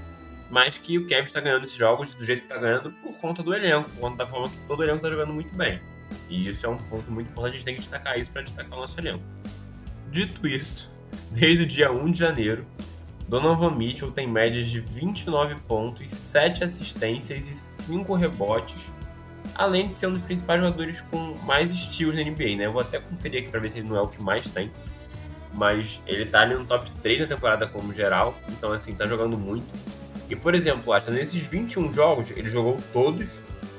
mas que o Kevin está ganhando esses jogos do jeito que está ganhando por conta do elenco, por conta da forma que todo elenco está jogando muito bem. E isso é um ponto muito importante, a gente tem que destacar isso para destacar o nosso elenco. Dito isso, desde o dia 1 de janeiro, Donovan Mitchell tem médias de 29 pontos, 7 assistências e 5 rebotes, além de ser um dos principais jogadores com mais estilos na NBA, né? Eu vou até conferir aqui para ver se ele não é o que mais tem. Mas ele tá ali no top 3 na temporada como geral, então assim, tá jogando muito. E por exemplo, acho nesses 21 jogos, ele jogou todos,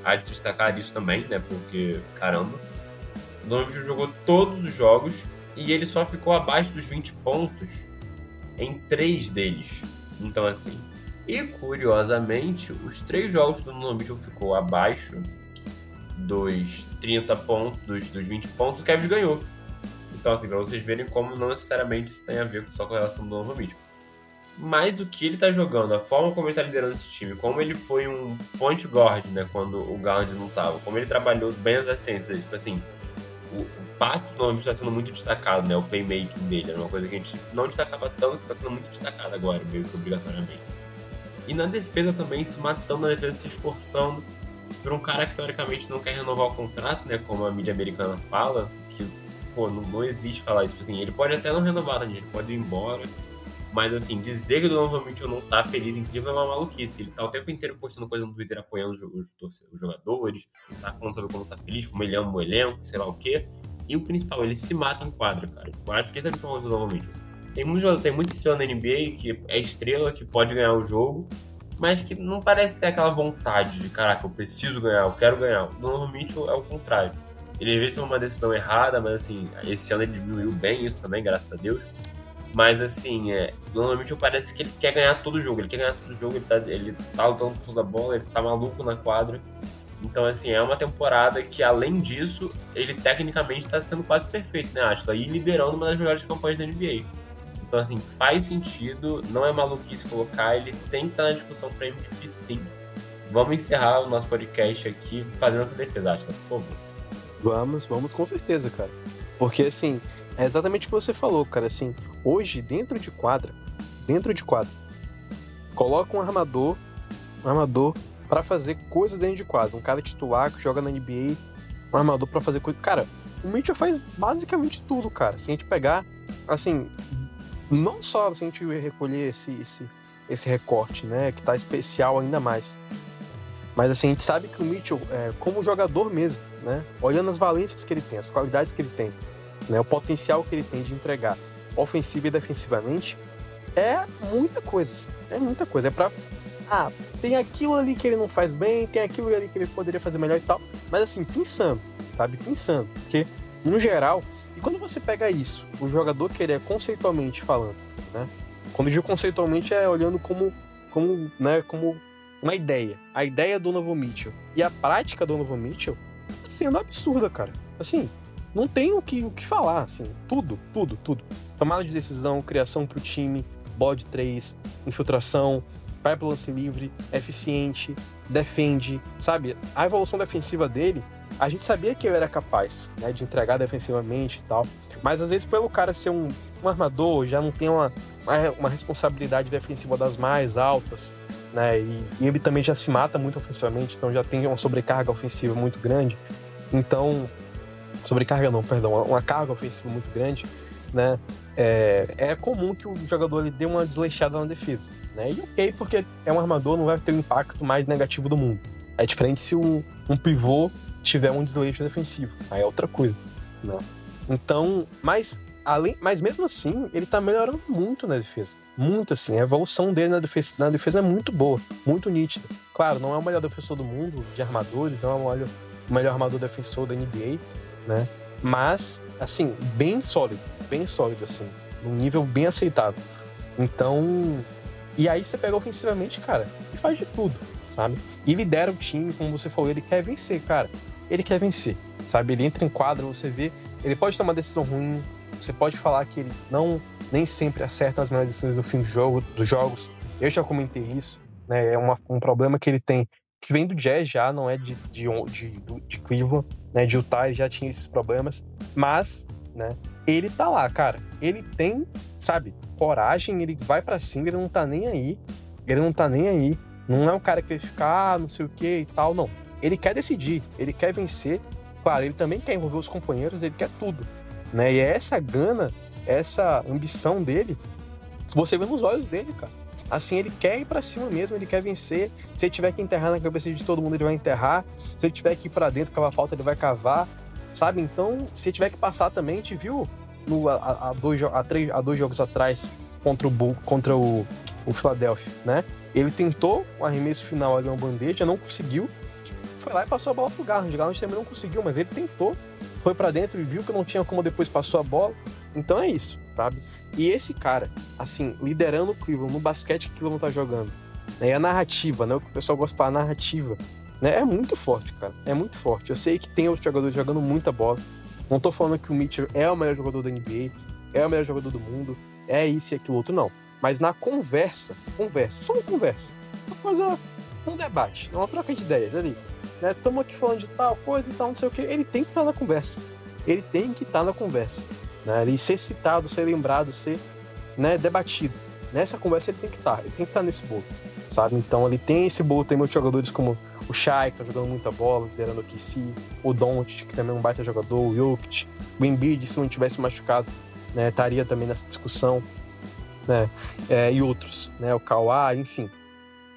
há de destacar isso também, né? Porque, caramba. O Donovan Mitchell jogou todos os jogos e ele só ficou abaixo dos 20 pontos em três deles. Então, assim. E curiosamente, os três jogos do Donovan Mitchell ficou abaixo dos 30 pontos, dos, dos 20 pontos, o Kevin ganhou. Então, assim, pra vocês verem como não necessariamente isso tem a ver só com a relação do Donovan Mitchell. Mas o que ele tá jogando, a forma como ele tá liderando esse time, como ele foi um point guard, né, quando o Garland não tava, como ele trabalhou bem as assistências, tipo assim, o, passe do Donovan está sendo muito destacado, né? O playmaking dele. Era uma coisa que a gente não destacava tanto, que está sendo muito destacado agora, meio que obrigatoriamente. E na defesa também, se matando na defesa, se esforçando por um cara que teoricamente não quer renovar o contrato, né? Como a mídia americana fala, que, pô, não, não existe falar isso. Assim, ele pode até não renovar, tá, gente? Pode ir embora. Mas, assim, dizer que o Donovan Mitchell não tá feliz, incrível, é uma maluquice. Ele tá o tempo inteiro postando coisa no Twitter apoiando os, os, os jogadores, tá falando sobre como tá feliz, como ele ama o elenco, sei lá o quê. E o principal, ele se mata em quadra, cara. Eu acho que esse é o principal do Donovan Mitchell. Tem muito, tem muito estrela na NBA que é estrela, que pode ganhar o jogo, mas que não parece ter aquela vontade de, caraca, eu preciso ganhar, eu quero ganhar. O Mitchell é o contrário. Ele às vezes toma uma decisão errada, mas assim, esse ano ele diminuiu bem isso também, graças a Deus. Mas assim, é, Mitchell parece que ele quer ganhar todo jogo, ele quer ganhar todo jogo, ele tá, ele tá lutando por toda a bola, ele tá maluco na quadra. Então, assim, é uma temporada que, além disso, ele tecnicamente está sendo quase perfeito, né, Ashla? E liderando uma das melhores campanhas da NBA. Então, assim, faz sentido, não é maluquice colocar, ele tem que estar na discussão para MVP sim. Vamos encerrar o nosso podcast aqui fazendo essa defesa, Ashla, por favor. Vamos, vamos com certeza, cara. Porque, assim, é exatamente o que você falou, cara. Assim, hoje, dentro de quadra, dentro de quadra, coloca um armador, um armador para fazer coisas dentro de quadro. Um cara titular que joga na NBA, um armador para fazer coisas. Cara, o Mitchell faz basicamente tudo, cara. Se a gente pegar, assim, não só se a gente recolher esse, esse, esse recorte, né, que tá especial ainda mais. Mas assim, a gente sabe que o Mitchell, é, como jogador mesmo, né, olhando as valências que ele tem, as qualidades que ele tem, né, o potencial que ele tem de entregar ofensiva e defensivamente, é muita coisa. Assim, é muita coisa. É para ah, tem aquilo ali que ele não faz bem, tem aquilo ali que ele poderia fazer melhor e tal. Mas assim, pensando, sabe? Pensando. Porque, no geral, e quando você pega isso, o jogador que ele é conceitualmente falando, né? Quando eu digo conceitualmente é olhando como, como, né, como uma ideia. A ideia do Novo Mitchell e a prática do Novo Mitchell, assim, é absurda, cara. Assim, não tem o que, o que falar, assim. Tudo, tudo, tudo. Tomada de decisão, criação pro time, bode 3, infiltração, vai pro lance livre, é eficiente, defende, sabe? A evolução defensiva dele, a gente sabia que ele era capaz né, de entregar defensivamente e tal, mas às vezes pelo cara ser um, um armador, já não tem uma, uma responsabilidade defensiva das mais altas, né? E, e ele também já se mata muito ofensivamente, então já tem uma sobrecarga ofensiva muito grande. Então, sobrecarga não, perdão, uma carga ofensiva muito grande, né? É, é comum que o jogador ele dê uma desleixada na defesa, né? E ok, porque é um armador, não vai ter o impacto mais negativo do mundo. É diferente se um, um pivô tiver um desleixo defensivo, aí é outra coisa, né? Então, mas além, mas mesmo assim, ele tá melhorando muito na defesa. Muito assim, a evolução dele na defesa, na defesa é muito boa, muito nítida. Claro, não é o melhor defensor do mundo de armadores, não é o melhor, o melhor armador defensor da NBA, né? Mas, assim, bem sólido, bem sólido, assim, num nível bem aceitável. Então, e aí você pega ofensivamente, cara, e faz de tudo, sabe? E lidera o time, como você falou, ele quer vencer, cara. Ele quer vencer, sabe? Ele entra em quadro, você vê, ele pode tomar decisão ruim, você pode falar que ele não nem sempre acerta as melhores decisões no fim do jogo, dos jogos. Eu já comentei isso, né? É uma, um problema que ele tem, que vem do Jazz já, não é de, de, de, de Cleveland, né? De Utah já tinha esses problemas, mas, né? Ele tá lá, cara. Ele tem, sabe, coragem, ele vai para cima, ele não tá nem aí. Ele não tá nem aí. Não é um cara que vai ficar, ah, não sei o que e tal, não. Ele quer decidir, ele quer vencer. Claro, ele também quer envolver os companheiros, ele quer tudo. Né? E é essa gana, essa ambição dele, você vê nos olhos dele, cara. Assim, ele quer ir para cima mesmo, ele quer vencer. Se ele tiver que enterrar na cabeça de todo mundo, ele vai enterrar. Se ele tiver que ir para dentro cavar falta, ele vai cavar. Sabe? Então, se tiver que passar também, a gente viu no, a, a, dois, a, três, a dois jogos atrás contra o Bull, contra o, o Philadelphia, né? Ele tentou o arremesso final ali uma bandeja, não conseguiu. Foi lá e passou a bola pro Garland. Garland também não conseguiu, mas ele tentou foi para dentro e viu que não tinha como depois passou a bola. Então é isso, sabe? E esse cara, assim, liderando o Cleveland no basquete que o Cleveland tá jogando, né? E a narrativa, né? O que o pessoal gosta de falar, a narrativa, né? É muito forte, cara. É muito forte. Eu sei que tem outros jogadores jogando muita bola. Não tô falando que o Mitchell é o melhor jogador da NBA, é o melhor jogador do mundo, é isso e aquilo outro, não. Mas na conversa, conversa, só uma conversa. Uma coisa, um debate, uma troca de ideias ali né? Estamos aqui falando de tal coisa e tal, não sei o que. Ele tem que estar tá na conversa. Ele tem que estar tá na conversa. Né? Ele ser citado, ser lembrado, ser né, debatido. Nessa conversa ele tem que estar. Tá, ele tem que estar tá nesse bolo. Sabe? Então ele tem esse bolo, tem muitos jogadores como o Shai, que tá jogando muita bola, liderando o KC, o Doncic, que também é um baita jogador, o Jokic, o Embiid, se não tivesse machucado, né, estaria também nessa discussão, né, é, e outros, né, o Kawhi, enfim.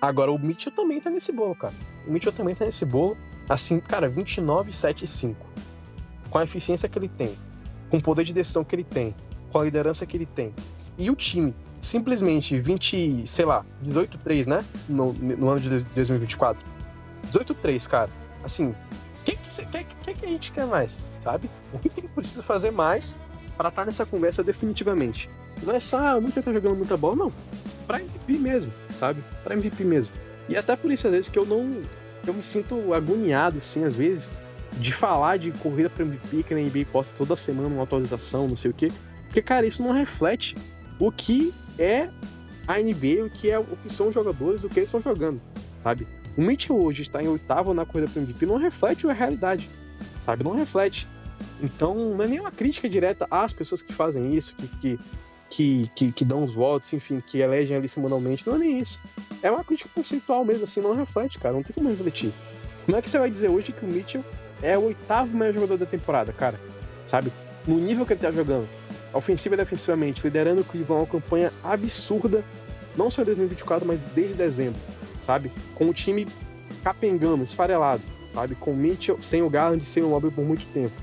Agora, o Mitchell também tá nesse bolo, cara. O Mitchell também tá nesse bolo. Assim, cara, 29, 7 e 5. Com a eficiência que ele tem, com o poder de decisão que ele tem, com a liderança que ele tem. E o time, simplesmente 20, sei lá, 18-3, né? No, no ano de 2024. 18-3, cara. Assim, o que, que, que, a gente quer mais, sabe? O que, que ele precisa fazer mais para estar tá nessa conversa definitivamente? Não é só, ah, o Mitchell tá jogando muita bola, não. Pra MVP mesmo, sabe? Pra MVP mesmo. E até por isso, às vezes, que eu não. Eu me sinto agoniado, assim, às vezes, de falar de corrida para MVP que a NBA posta toda semana uma atualização, não sei o quê. Porque, cara, isso não reflete o que é a NBA, o que é o que são os jogadores, o que eles estão jogando, sabe? O Mitchell hoje está em oitavo na corrida para MVP não reflete a realidade, sabe? Não reflete. Então, não é nenhuma crítica direta às pessoas que fazem isso, que, que que, que, que, dão os votos, enfim, que elegem ali semanalmente. Não é nem isso. É uma crítica conceitual mesmo, assim, não reflete, cara. Não tem como refletir. Como é que você vai dizer hoje que o Mitchell é o oitavo melhor jogador da temporada, cara? Sabe? No nível que ele tá jogando, ofensiva e defensivamente, liderando o Cleveland, uma campanha absurda, não só em 2024, mas desde dezembro, sabe? Com o time capengando, esfarelado, sabe? Com o Mitchell, sem o Garland, sem o Mobley por muito tempo.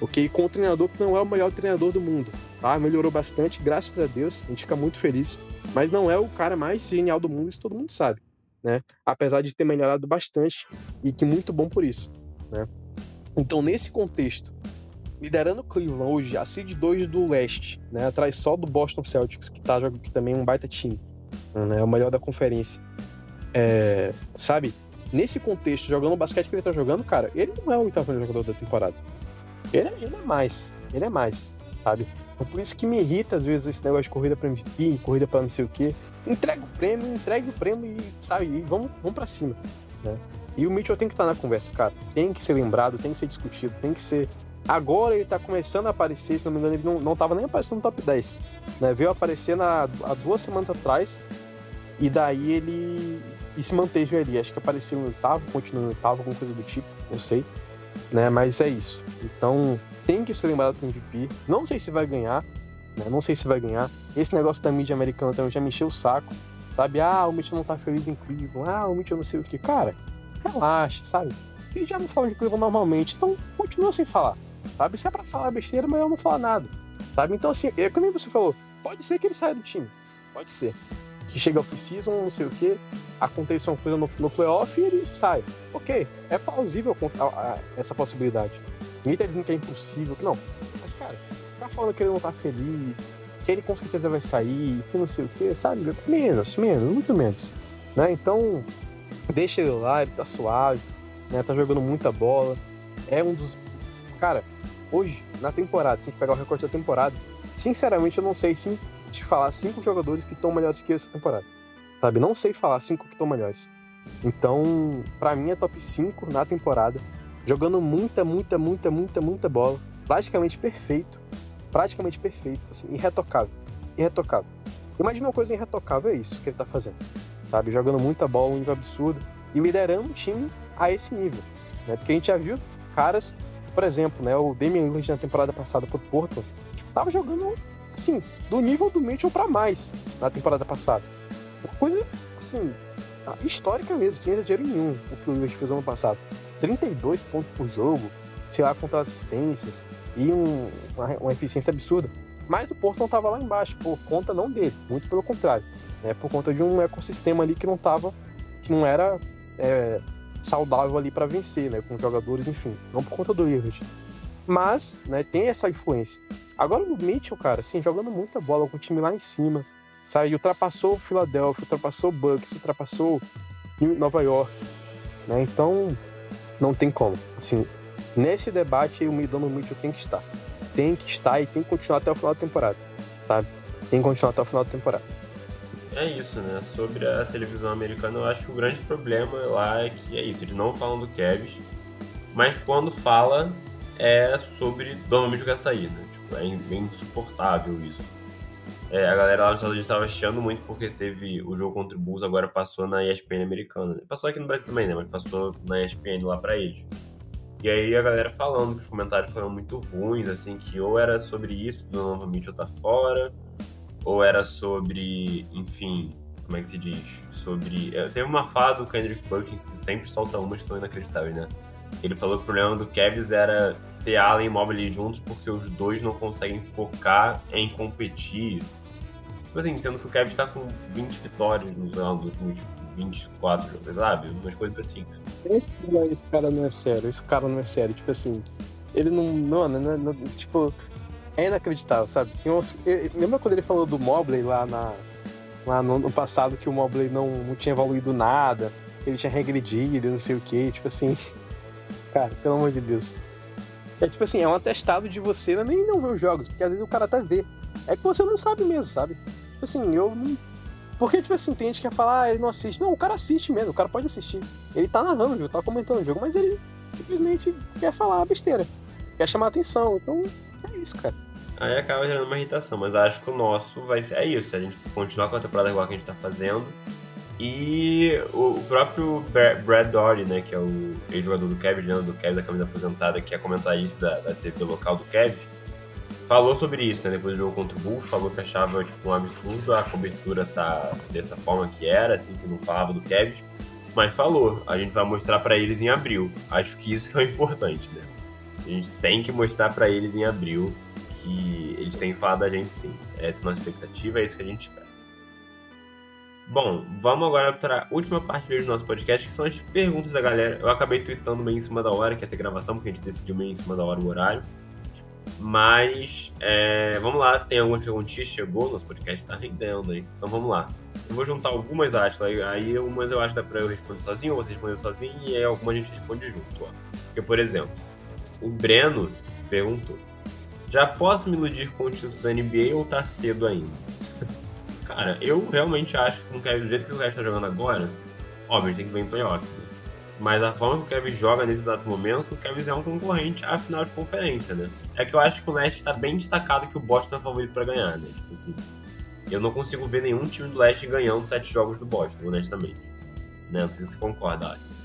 Ok? Com um treinador que não é o melhor treinador do mundo, tá? Melhorou bastante, graças a Deus, a gente fica muito feliz. Mas não é o cara mais genial do mundo, isso todo mundo sabe, né? Apesar de ter melhorado bastante e que muito bom por isso, né? Então, nesse contexto, liderando o Cleveland hoje, a seed 2 do leste, né? Atrás só do Boston Celtics, que, tá, que também é um baita time, né? É o melhor da conferência. É, sabe? Nesse contexto, jogando o basquete que ele tá jogando, cara, ele não é o oitavo jogador da temporada. Ele, é, ele é mais. Ele é mais, sabe? É por isso que me irrita, às vezes, esse negócio de corrida para MVP, corrida para não sei o quê. Entrega o prêmio, entregue o prêmio e, sabe, e vamos, vamos para cima, né? E o Mitchell tem que estar na conversa, cara. Tem que ser lembrado, tem que ser discutido, tem que ser. Agora ele tá começando a aparecer, se não me engano, ele não, não tava nem aparecendo no top 10. Né? Veio aparecer na, há duas semanas atrás. E daí ele e se manteve ali. Acho que apareceu em oitavo, continuou em oitavo, alguma coisa do tipo, não sei. Né? Mas é isso. Então, tem que ser lembrado do MVP. Não sei se vai ganhar, né? Não sei se vai ganhar. Esse negócio da mídia americana também já me encheu o saco. Sabe? Ah, o Mitchell não tá feliz em Cleveland. Ah, o Mitchell não sei o que. Cara, relaxa, sabe? Eles já não falam de Cleveland normalmente, então continua sem falar. Sabe? Se é pra falar besteira, mas eu não falar nada. Sabe? Então, assim, é que nem você falou, pode ser que ele saia do time. Pode ser que chega off-season, não sei o que, aconteça uma coisa no, no playoff e ele sai. Ok, é plausível essa possibilidade. Ninguém tá dizendo que é impossível, que não. Mas, cara, tá falando que ele não tá feliz, que ele com certeza vai sair, que não sei o que, sabe? Menos, menos, muito menos. Né? Então, deixa ele lá, ele tá suave, né? Tá jogando muita bola. É um dos. Cara, hoje, na temporada, se a gente pegar o recorde da temporada, sinceramente eu não sei se te falar cinco jogadores que estão melhores que essa temporada. Sabe? Não sei falar cinco que estão melhores. Então, para mim é top 5 na temporada. Jogando muita, muita, muita, muita, muita bola. Praticamente perfeito. Praticamente perfeito, assim, irretocável. Irretocável. Imagina uma coisa irretocável, é isso que ele tá fazendo. Sabe? Jogando muita bola, um nível absurdo. E liderando um time a esse nível. Né? Porque a gente já viu caras, por exemplo, né? O Damian Lillard na temporada passada pro Porto, tava jogando assim, do nível do Mitchell para mais na temporada passada. Uma coisa, assim, histórica mesmo, sem exagero nenhum, o que o Lillard fez ano passado. 32 pontos por jogo, sei lá quantas assistências e um, uma, uma, eficiência absurda. Mas o Porto não estava lá embaixo por conta não dele, muito pelo contrário, né? Por conta de um ecossistema ali que não tava, que não era é, saudável ali para vencer, né? Com jogadores, enfim, não por conta do Lillard. Mas, né, tem essa influência. Agora o Mitchell, cara, assim, jogando muita bola com o time lá em cima, sabe? Ultrapassou o Philadelphia, ultrapassou o Bucks, ultrapassou Nova York, né? Então, não tem como. Assim, nesse debate, o Donovan Mitchell tem que estar. Tem que estar e tem que continuar até o final da temporada, sabe? Tem que continuar até o final da temporada. É isso, né? Sobre a televisão americana, eu acho que o grande problema lá é que é isso, eles não falam do Kevs, mas quando fala é sobre Mitchell quer sair, né? é bem insuportável isso. É, a galera lá nos Estados Unidos estava chiando muito porque teve o jogo contra o Bulls, agora passou na ESPN americana. Né? Passou aqui no Brasil também, né? Mas passou na ESPN lá pra eles. E aí a galera falando que os comentários foram muito ruins, assim, que ou era sobre isso, do Novo Mitchell tá fora, ou era sobre, enfim, como é que se diz? Sobre. É, teve uma fala do Kendrick Perkins que sempre solta umas que são inacreditáveis, né? Ele falou que o problema do Kevs era ter Allen e Mobley juntos porque os dois não conseguem focar em competir. Tipo assim, sendo que o Kevin tá com 20 vitórias nos, nos últimos 24 jogos, sabe? Umas coisas assim. Esse, esse cara não é sério, esse cara não é sério. Tipo assim, ele não. Mano, não, não, tipo, é inacreditável, sabe? lembra quando ele falou do Mobley lá, na, lá no, no passado que o Mobley não, não tinha evoluído nada, ele tinha regredido, não sei o que, tipo assim. Cara, pelo amor de Deus. É tipo assim, é um atestado de você é nem não ver os jogos, porque às vezes o cara até vê. É que você não sabe mesmo, sabe? Tipo assim, eu não. Porque, tipo assim, tem gente que quer falar, ah, ele não assiste. Não, o cara assiste mesmo, o cara pode assistir. Ele tá narrando, viu? Tá comentando o jogo, mas ele simplesmente quer falar besteira. Quer chamar atenção. Então, é isso, cara. Aí acaba gerando uma irritação, mas acho que o nosso vai ser. É isso, a gente continuar com a temporada igual que a gente tá fazendo e o próprio Brad Dory, né, que é o ex-jogador do Cavs, né, do Cavs da camisa aposentada, que é comentarista da, da TV local do Cavs, falou sobre isso, né, depois do jogo contra o Bulls, falou que achava tipo, um absurdo a cobertura tá dessa forma que era, assim, que não falava do Cavs, mas falou, a gente vai mostrar para eles em abril. Acho que isso que é o importante, né? A gente tem que mostrar para eles em abril que eles têm falado da gente sim. Essa é a nossa expectativa, é isso que a gente espera. Bom, vamos agora para a última parte do nosso podcast, que são as perguntas da galera. Eu acabei tweetando meio em cima da hora, que ia ter gravação, porque a gente decidiu meio em cima da hora o horário. Mas, é, vamos lá, tem algumas perguntinhas, chegou, nosso podcast está rendendo aí. Então vamos lá. Eu vou juntar algumas, acho, aí umas eu acho que dá para eu responder sozinho, ou você responder sozinho, e aí algumas a gente responde junto. Ó. Porque, por exemplo, o Breno perguntou: Já posso me iludir com o título da NBA ou tá cedo ainda? Cara, eu realmente acho que o Kevin, do jeito que o Kevin tá jogando agora, óbvio, tem que ver em playoff. Né? Mas a forma que o Kevin joga nesse exato momento, o Kevin é um concorrente à final de conferência, né? É que eu acho que o Leste tá bem destacado que o Boston é favorito para ganhar, né? Tipo assim, eu não consigo ver nenhum time do Leste ganhando sete jogos do Boston, honestamente. né? Não sei se você concorda, acho.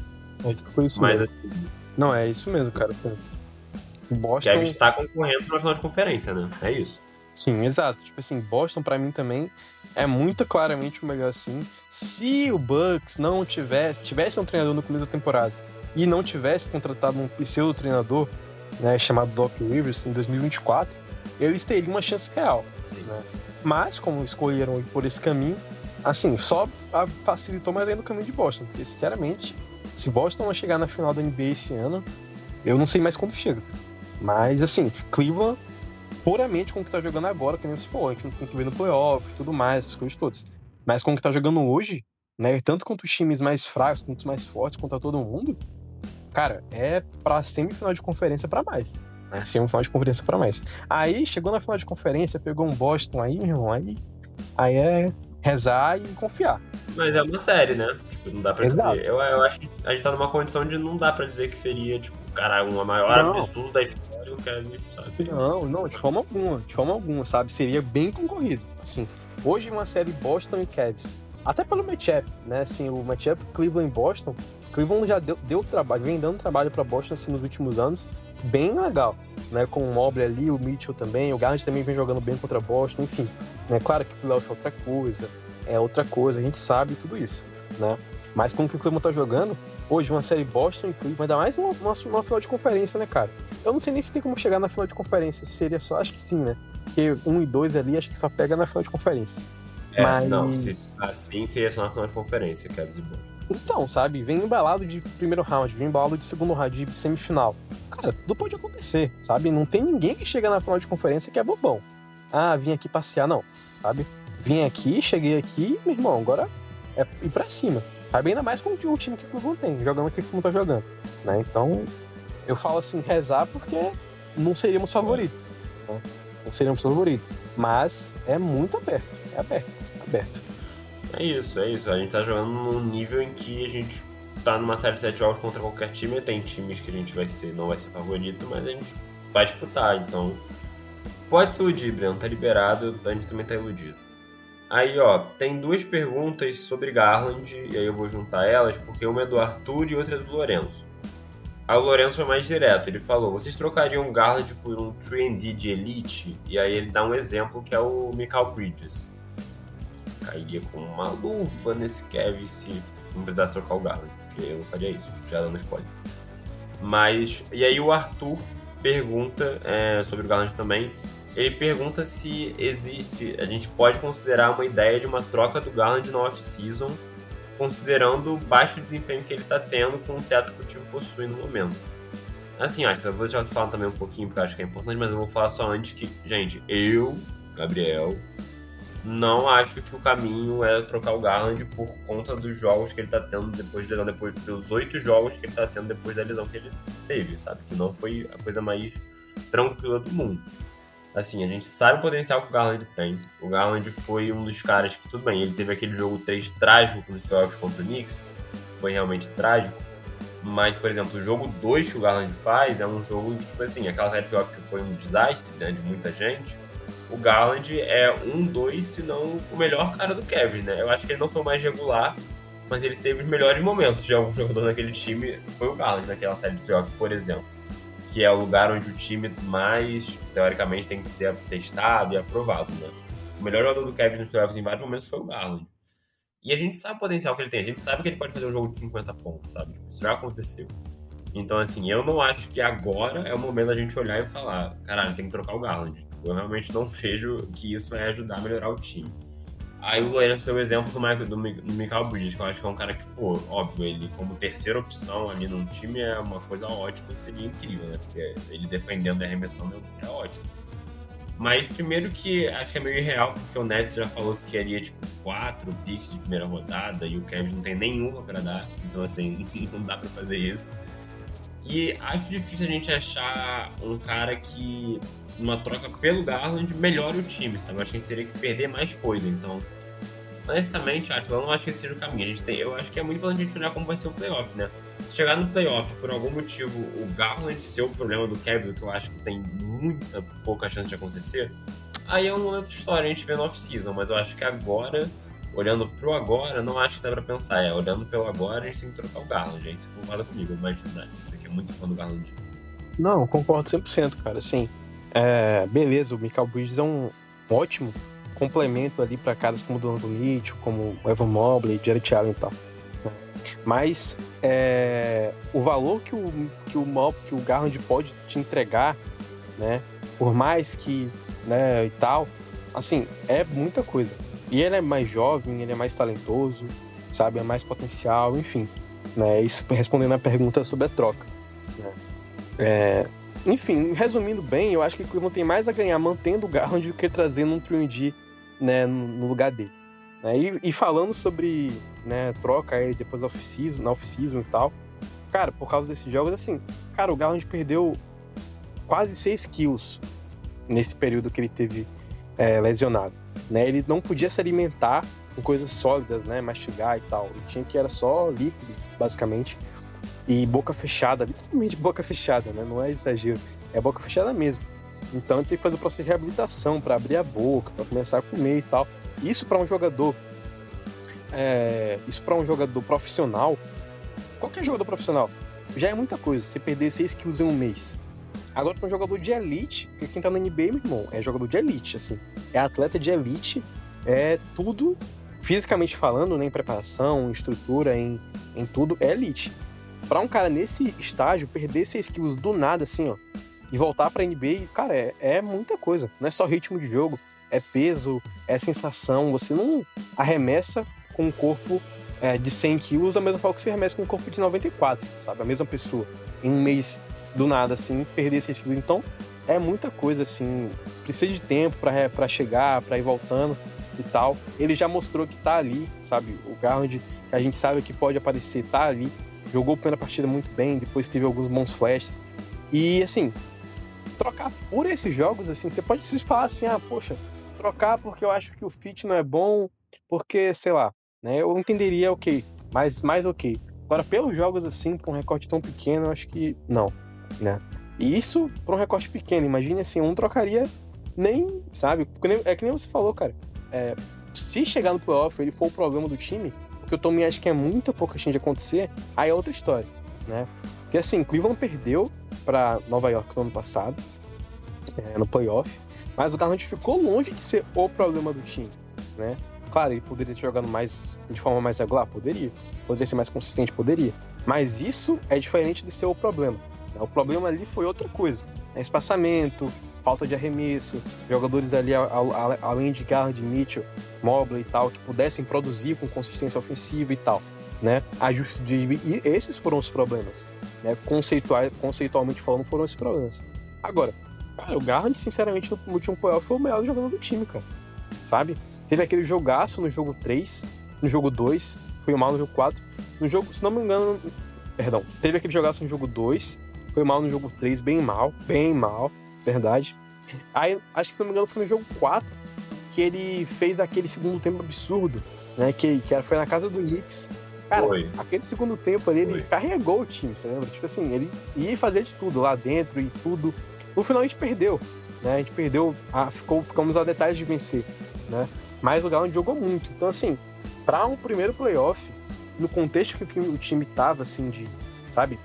É tipo isso Mas mesmo. assim, Não, é isso mesmo, cara. Assim, o Boston. Kevin está concorrendo na final de conferência, né? É isso. Sim, exato. Tipo assim, Boston pra mim também é muito claramente o melhor assim. Se o Bucks não tivesse, tivesse um treinador no começo da temporada e não tivesse contratado um pseudo treinador, né, chamado Doc Rivers em 2024, eles teriam uma chance real. Sim. Mas como escolheram ir por esse caminho, assim, só facilitou mais ainda o caminho de Boston, porque sinceramente, se Boston não chegar na final da NBA esse ano, eu não sei mais quando chega. Mas assim, Cleveland puramente com o que tá jogando agora, que nem você falou, a gente não tem que ver no playoff e tudo mais, essas coisas todas. Mas com o que tá jogando hoje, né, tanto quanto os times mais fracos, quanto os mais fortes, contra todo mundo, cara, é pra semifinal de conferência pra mais. Né? Semifinal de conferência pra mais. Aí, chegou na final de conferência, pegou um Boston aí, meu irmão, aí, aí é rezar e confiar. Mas é uma série, né? Tipo, não dá pra Exato. dizer. Eu, eu acho que a gente tá numa condição de não dá pra dizer que seria, tipo, caralho, uma maior Não. absurdo da história sabe? Não, não, de forma alguma, de forma alguma, sabe? Seria bem concorrido. Assim, hoje uma série Boston e Cavs, até pelo matchup, né? Assim, o matchup Cleveland Boston, Cleveland já deu, deu trabalho, vem dando trabalho pra Boston assim, nos últimos anos, bem legal, né? Com o Mobley ali, o Mitchell também, o Garland também vem jogando bem contra Boston, enfim. Né? Claro que o playoff é outra coisa, é outra coisa, a gente sabe tudo isso, né? Mas com o que o Cleveland tá jogando, hoje uma série Boston e Cleveland, ainda mais uma, uma, uma final de conferência, né, cara? Eu não sei nem se tem como chegar na final de conferência. Se seria só, acho que sim, né? Porque um e dois ali, acho que só pega na final de conferência. É, Mas- não, se, assim seria só na final de conferência, Kevin e Boston. Então, sabe? Vem embalado de primeiro round, vem embalado de segundo round, de semifinal. Cara, tudo pode acontecer, sabe? Não tem ninguém que chega na final de conferência que é bobão. Ah, vim aqui passear, não, sabe? Vim aqui, cheguei aqui, meu irmão, agora é ir pra cima. Sabe? Ainda mais com o time que o Cleveland tem, jogando aqui como tá jogando. Né? Então, eu falo assim, rezar porque não seríamos favoritos. né? Não seríamos favoritos. Mas é muito aberto. É aberto. Aberto. É isso, é isso. A gente tá jogando num nível em que a gente tá numa série de 7 jogos contra qualquer time. Tem times que a gente vai ser, não vai ser favorito, mas a gente vai disputar. Então, pode se iludir, Breno. Tá liberado, a gente também tá iludido. Aí, ó, tem duas perguntas sobre Garland, e aí eu vou juntar elas, porque uma é do Arthur e outra é do Lourenço. Aí o Lourenço foi mais direto, ele falou, vocês trocariam Garland por um 3D de Elite? E aí ele dá um exemplo que é o Michael Bridges cairia com uma luva nesse Kevin se não precisasse trocar o Garland, porque eu não faria isso, já dando spoiler. Mas, e aí o Arthur pergunta é, sobre o Garland também. Ele pergunta se existe, a gente pode considerar uma ideia de uma troca do Garland na off-season, considerando o baixo desempenho que ele está tendo com o teto que o time possui no momento. Assim, acho que eu vou você falar também um pouquinho, porque eu acho que é importante, mas eu vou falar só antes que, gente, eu, Gabriel, não acho que o caminho é trocar o Garland por conta dos jogos que ele tá tendo depois da lesão, depois dos oito jogos que ele tá tendo depois da lesão que ele teve, sabe? Que não foi a coisa mais tranquila do mundo. Assim, a gente sabe o potencial que o Garland tem. O Garland foi um dos caras que, tudo bem, ele teve aquele jogo 3 trágico nos playoffs contra o Knicks, foi realmente trágico. Mas, por exemplo, o jogo 2 que o Garland faz é um jogo, tipo assim, aquela série de playoff que foi um desastre, né, de muita gente o Garland é um, dois, se não o melhor cara do Kevin, né? Eu acho que ele não foi mais regular, mas ele teve os melhores momentos de algum jogador naquele time. Foi o Garland naquela série de playoff, por exemplo. Que é o lugar onde o time mais, teoricamente, tem que ser testado e aprovado, né? O melhor jogador do Kevin nos playoffs em vários momentos foi o Garland. E a gente sabe o potencial que ele tem, a gente sabe que ele pode fazer um jogo de 50 pontos, sabe? Isso já aconteceu. Então, assim, eu não acho que agora é o momento da gente olhar e falar, caralho, tem que trocar o Garland. Eu realmente não vejo que isso vai ajudar a melhorar o time. Aí o Lourenço deu o exemplo do, Michael, do, Mi- do Michael Bridges, que eu acho que é um cara que, pô, óbvio, ele como terceira opção ali no time é uma coisa ótima seria incrível, né? Porque ele defendendo e arremessando é ótimo. Mas primeiro que acho que é meio irreal, porque o Nets já falou que queria, tipo, quatro picks de primeira rodada e o Kevin não tem nenhuma pra dar. Então, assim, não dá pra fazer isso. E acho difícil a gente achar um cara que, numa troca pelo Garland, melhore o time, sabe? Eu acho que a gente teria que perder mais coisa. Então, honestamente, acho, eu não acho que esse seja o caminho. A gente tem, eu acho que é muito importante a gente olhar como vai ser o playoff, né? Se chegar no playoff, por algum motivo, o Garland ser o problema do Kevin, que eu acho que tem muita pouca chance de acontecer, aí é um momento de história, a gente vê no off-season. Mas eu acho que agora olhando pro agora, não acho que dá pra pensar. É, olhando pelo agora, a gente tem que trocar o Garland. Gente, você concorda comigo, mas você que é muito fã do Garland. Não, concordo 100%, cara. Assim, é, beleza, o Michael Bridges é um ótimo complemento ali para caras como o Donovan Mitchell, como o Evan Mobley, Jared Allen e tal. Mas é, o valor que o, que o que o Garland pode te entregar, né? Por mais que, né, e tal, assim, é muita coisa. E ele é mais jovem, ele é mais talentoso, sabe, é mais potencial, enfim. Né? Isso respondendo a pergunta sobre a troca. Né? É, enfim, resumindo bem, eu acho que o Cleveland tem mais a ganhar mantendo o Garland do que trazendo um 3D né, no lugar dele. Né? E, e, falando sobre né, troca aí depois off-season, na off-season e tal, cara, por causa desses jogos, assim, cara, o Garland perdeu quase 6 quilos nesse período que ele teve é, lesionado. Né? Ele não podia se alimentar com coisas sólidas, né? Mastigar e tal. Ele tinha que era só líquido, basicamente. E boca fechada, literalmente boca fechada, né? Não é exagero. É boca fechada mesmo. Então ele tem que fazer o processo de reabilitação para abrir a boca, para começar a comer e tal. Isso para um jogador, é, isso para um jogador profissional, qualquer jogador profissional, já é muita coisa. Você perder 6 quilos em um mês. Agora para um jogador de elite, porque quem tá na NBA, meu irmão, é jogador de elite, assim. É atleta de elite, é tudo, fisicamente falando, né, em preparação, em estrutura, em, em tudo, é elite. Para um cara nesse estágio, perder 6 quilos do nada, assim, ó, e voltar pra NBA, cara, é, é muita coisa. Não é só ritmo de jogo, é peso, é sensação. Você não arremessa com um corpo é, de 100 quilos da mesma forma que você arremessa com um corpo de 94, sabe? A mesma pessoa. Em um mês, do nada, assim, perder 6 quilos. Então, é muita coisa, assim. Precisa de tempo para chegar, para ir voltando e tal. Ele já mostrou que tá ali, sabe? O Garland, que a gente sabe que pode aparecer, tá ali. Jogou a primeira partida muito bem, depois teve alguns bons flashes. E, assim, trocar por esses jogos, assim, você pode se falar assim, ah, poxa, trocar porque eu acho que o fit não é bom, porque, sei lá, né? Eu entenderia ok, mas mais ok. Agora, pelos jogos assim, com um recorte tão pequeno, eu acho que não, né? E isso para um recorte pequeno, imagine assim, um trocaria nem, sabe? É que nem você falou, cara. É, se chegar no playoff ele for o problema do time, o que eu também acho que é muito pouca chance de acontecer, aí é outra história, né? Porque assim, Cleveland perdeu para Nova York no ano passado, é, no playoff, mas o Garland ficou longe de ser o problema do time, né? Claro, ele poderia ter jogado mais de forma mais regular, poderia. Poderia ser mais consistente, poderia. Mas isso é diferente de ser o problema. Né? O problema ali foi outra coisa. É espaçamento, falta de arremesso, jogadores ali além de Garland, Mitchell, Mobley e tal, que pudessem produzir com consistência ofensiva e tal. Né? Ajuste de... E esses foram os problemas né, conceitual, conceitualmente falando, foram esses problemas. Agora, cara, o Garland, sinceramente, no último playoff foi o melhor jogador do time, cara. Sabe? Teve aquele jogaço no jogo 3, no jogo 2, foi mal no jogo 4. No jogo, se não me engano, perdão, teve aquele jogaço no jogo 2, foi mal no jogo 3, bem mal, bem mal, verdade. Aí, acho que se não me engano, foi no jogo 4 que ele fez aquele segundo tempo absurdo, né? Que, que foi na casa do Knicks, Cara, Foi. aquele segundo tempo ali, ele Foi. carregou o time, você lembra? Tipo assim, ele ia fazer de tudo lá dentro e tudo. No final a gente perdeu, né? A gente perdeu, a, ficou, ficamos a detalhes de vencer, né? Mas o Galo jogou muito. Então, assim, para um primeiro playoff, no contexto que o time tava, assim, de, sabe,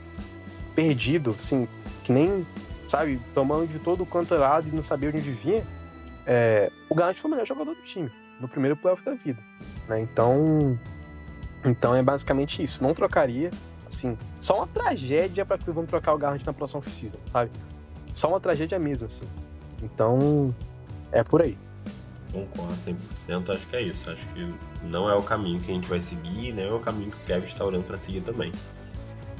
perdido, assim, que nem, sabe, tomando de todo o canto lado e não sabia onde vinha, é, o Galo foi o melhor jogador do time, no primeiro playoff da vida, né? Então, então é basicamente isso. Não trocaria, assim, só uma tragédia para que vão trocar o Garrett na próxima off-season, sabe? Só uma tragédia mesmo, assim. Então, é por aí. Concordo 100%, acho que é isso. Acho que não é o caminho que a gente vai seguir, nem é o caminho que o Kevin está olhando para seguir também.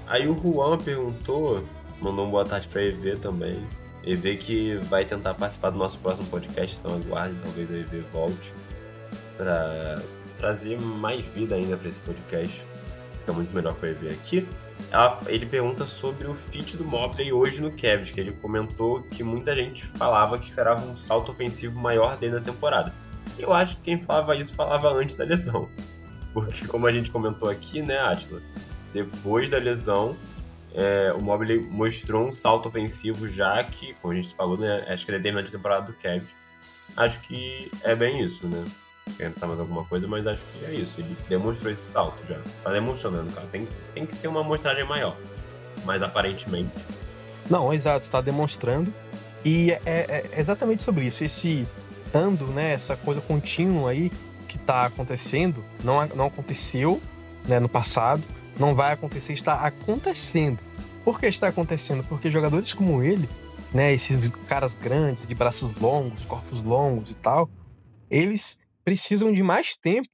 Aí o Juan perguntou, mandou um boa tarde para EV também. EV que vai tentar participar do nosso próximo podcast, então aguarde, talvez a EV volte para trazer mais vida ainda para esse podcast. Fica muito melhor para ele ver aqui. Ela, ele pergunta sobre o fit do Mobley hoje no Cavs, que ele comentou que muita gente falava que esperava um salto ofensivo maior dentro da temporada. Eu acho que quem falava isso falava antes da lesão. Porque, como a gente comentou aqui, né, Atila? Depois da lesão, é, o Mobley mostrou um salto ofensivo já que, como a gente falou, né, acho que ele é terminou a temporada do Cavs. Acho que é bem isso, né? pensar mais alguma coisa, mas acho que é isso. Ele demonstrou esse salto já. Tá demonstrando, cara. Tem, tem que ter uma amostragem maior. Mas aparentemente. Não, exato, está demonstrando. E é, é, é, exatamente sobre isso. Esse ando, né? Essa coisa contínua aí que está acontecendo, não, não aconteceu né, no passado, não vai acontecer, está acontecendo. Por que está acontecendo? Porque jogadores como ele, né, esses caras grandes, de braços longos, corpos longos e tal, eles precisam de mais tempo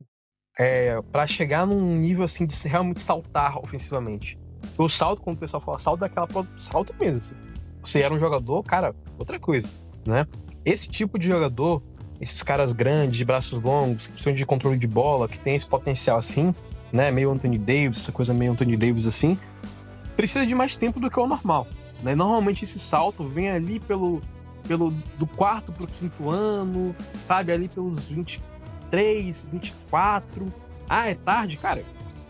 é, para chegar num nível assim de realmente saltar ofensivamente. O salto, quando o pessoal fala salto, daquela salto mesmo. Assim. Você era um jogador, cara, outra coisa, né? Esse tipo de jogador, esses caras grandes, de braços longos, que precisam de controle de bola, que tem esse potencial assim, né? Meio Anthony Davis, essa coisa meio Anthony Davis assim, precisa de mais tempo do que o normal. Né? Normalmente esse salto vem ali pelo, pelo do quarto pro quinto ano, sabe? Ali pelos 20, 23, 24. Ah, é tarde? Cara,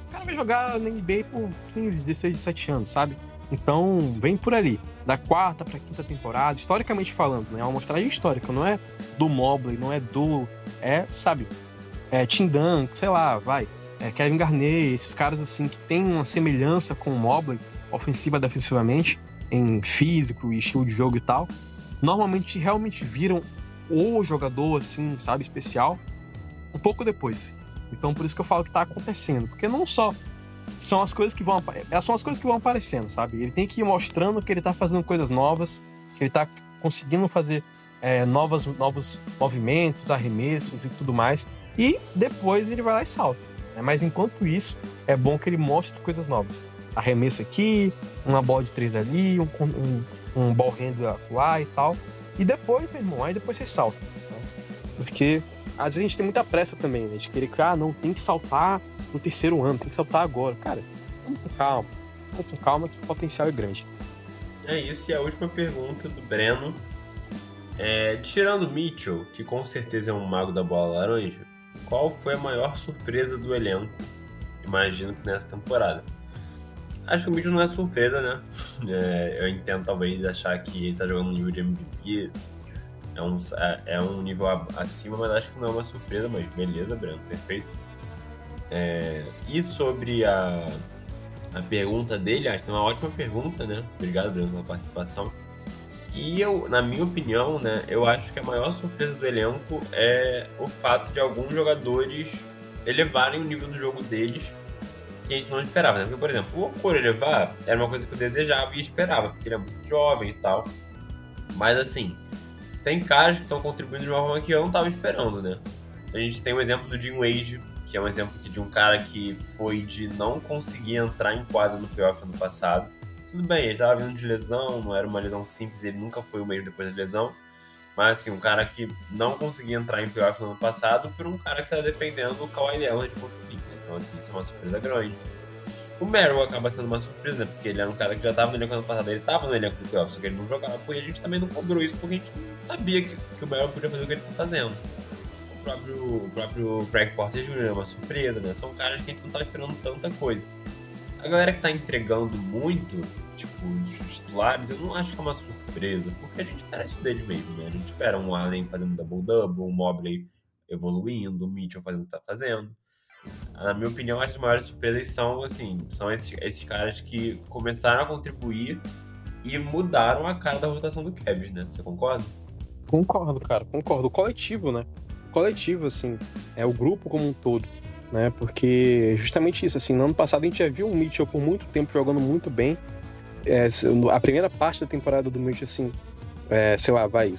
o cara vai jogar na NBA por 15, 16, 17 anos, sabe? Então, vem por ali. Da quarta pra quinta temporada, historicamente falando, né? É uma mostragem histórica, não é do Mobley, não é do. É, sabe? É Tim Duncan, sei lá, vai. É Kevin Garnett, esses caras assim que tem uma semelhança com o Mobley, ofensiva defensivamente, em físico e estilo de jogo e tal. Normalmente realmente viram o jogador assim, sabe, especial um pouco depois. Então por isso que eu falo que tá acontecendo, porque não só são as coisas que vão é, são as coisas que vão aparecendo, sabe? Ele tem que ir mostrando que ele tá fazendo coisas novas, que ele tá conseguindo fazer é, novas, novos movimentos, arremessos e tudo mais. E depois ele vai lá e salta. Né? Mas enquanto isso, é bom que ele mostre coisas novas. Arremesso aqui, uma bola de três ali, um, um, um ball handler lá e tal. E depois, meu irmão, aí depois você salta. Né? Porque às vezes a gente tem muita pressa também, né? De querer que, ah, não, tem que saltar no terceiro ano, tem que saltar agora. Cara, vamos com calma. Vamos com calma que o potencial é grande. É isso, e a última pergunta do Breno. É, tirando Mitchell, que com certeza é um mago da bola laranja, qual foi a maior surpresa do elenco? Imagino que nessa temporada. Acho que o Mitchell não é surpresa, né? É, eu entendo talvez achar que ele tá jogando no nível de MVP é um, é, é um nível acima, mas acho que não é uma surpresa, mas beleza, Breno, perfeito. É, e sobre a, a pergunta dele, acho que é uma ótima pergunta, né? Obrigado, Breno, pela participação. E eu, na minha opinião, né, eu acho que a maior surpresa do elenco é o fato de alguns jogadores elevarem o nível do jogo deles que a gente não esperava, né? Porque, por exemplo, o Okoro elevar era uma coisa que eu desejava e esperava, porque ele é muito jovem e tal. Mas, assim, tem caras que estão contribuindo de uma forma que eu não estava esperando, né? A gente tem o exemplo do Jim Wade, que é um exemplo de um cara que foi de não conseguir entrar em quadro no playoff no passado. Tudo bem, ele estava vindo de lesão, não era uma lesão simples, ele nunca foi o mesmo depois da lesão. Mas assim, um cara que não conseguia entrar em playoff no ano passado por um cara que está defendendo o Kawhi Leonard contra o Clippers. Então assim, isso é uma surpresa grande. O Merrill acaba sendo uma surpresa, né? Porque ele era um cara que já estava no elenco ano passado, ele estava no elenco do playoff, só que ele não jogava, e a gente também não cobrou isso porque a gente sabia que, que o Merrill podia fazer o que ele está fazendo. O próprio, o próprio Craig Porter Jr. é uma surpresa, né? São caras que a gente não estava esperando tanta coisa. A galera que está entregando muito, tipo, os titulares, eu não acho que é uma surpresa, porque a gente espera isso deles mesmo, né? A gente espera um Allen fazendo double-double, um Mobley evoluindo, o Mitchell fazendo o que tá fazendo na minha opinião, as maiores surpresas são, assim, são esses, esses caras que começaram a contribuir e mudaram a cara da rotação do Cavs, né? Você concorda? Concordo, cara, concordo. O coletivo, né? O coletivo, assim, é o grupo como um todo, né? Porque justamente isso, assim, no ano passado a gente já viu o Mitchell por muito tempo jogando muito bem. É, a primeira parte da temporada do Mitchell, assim, é, sei lá, vai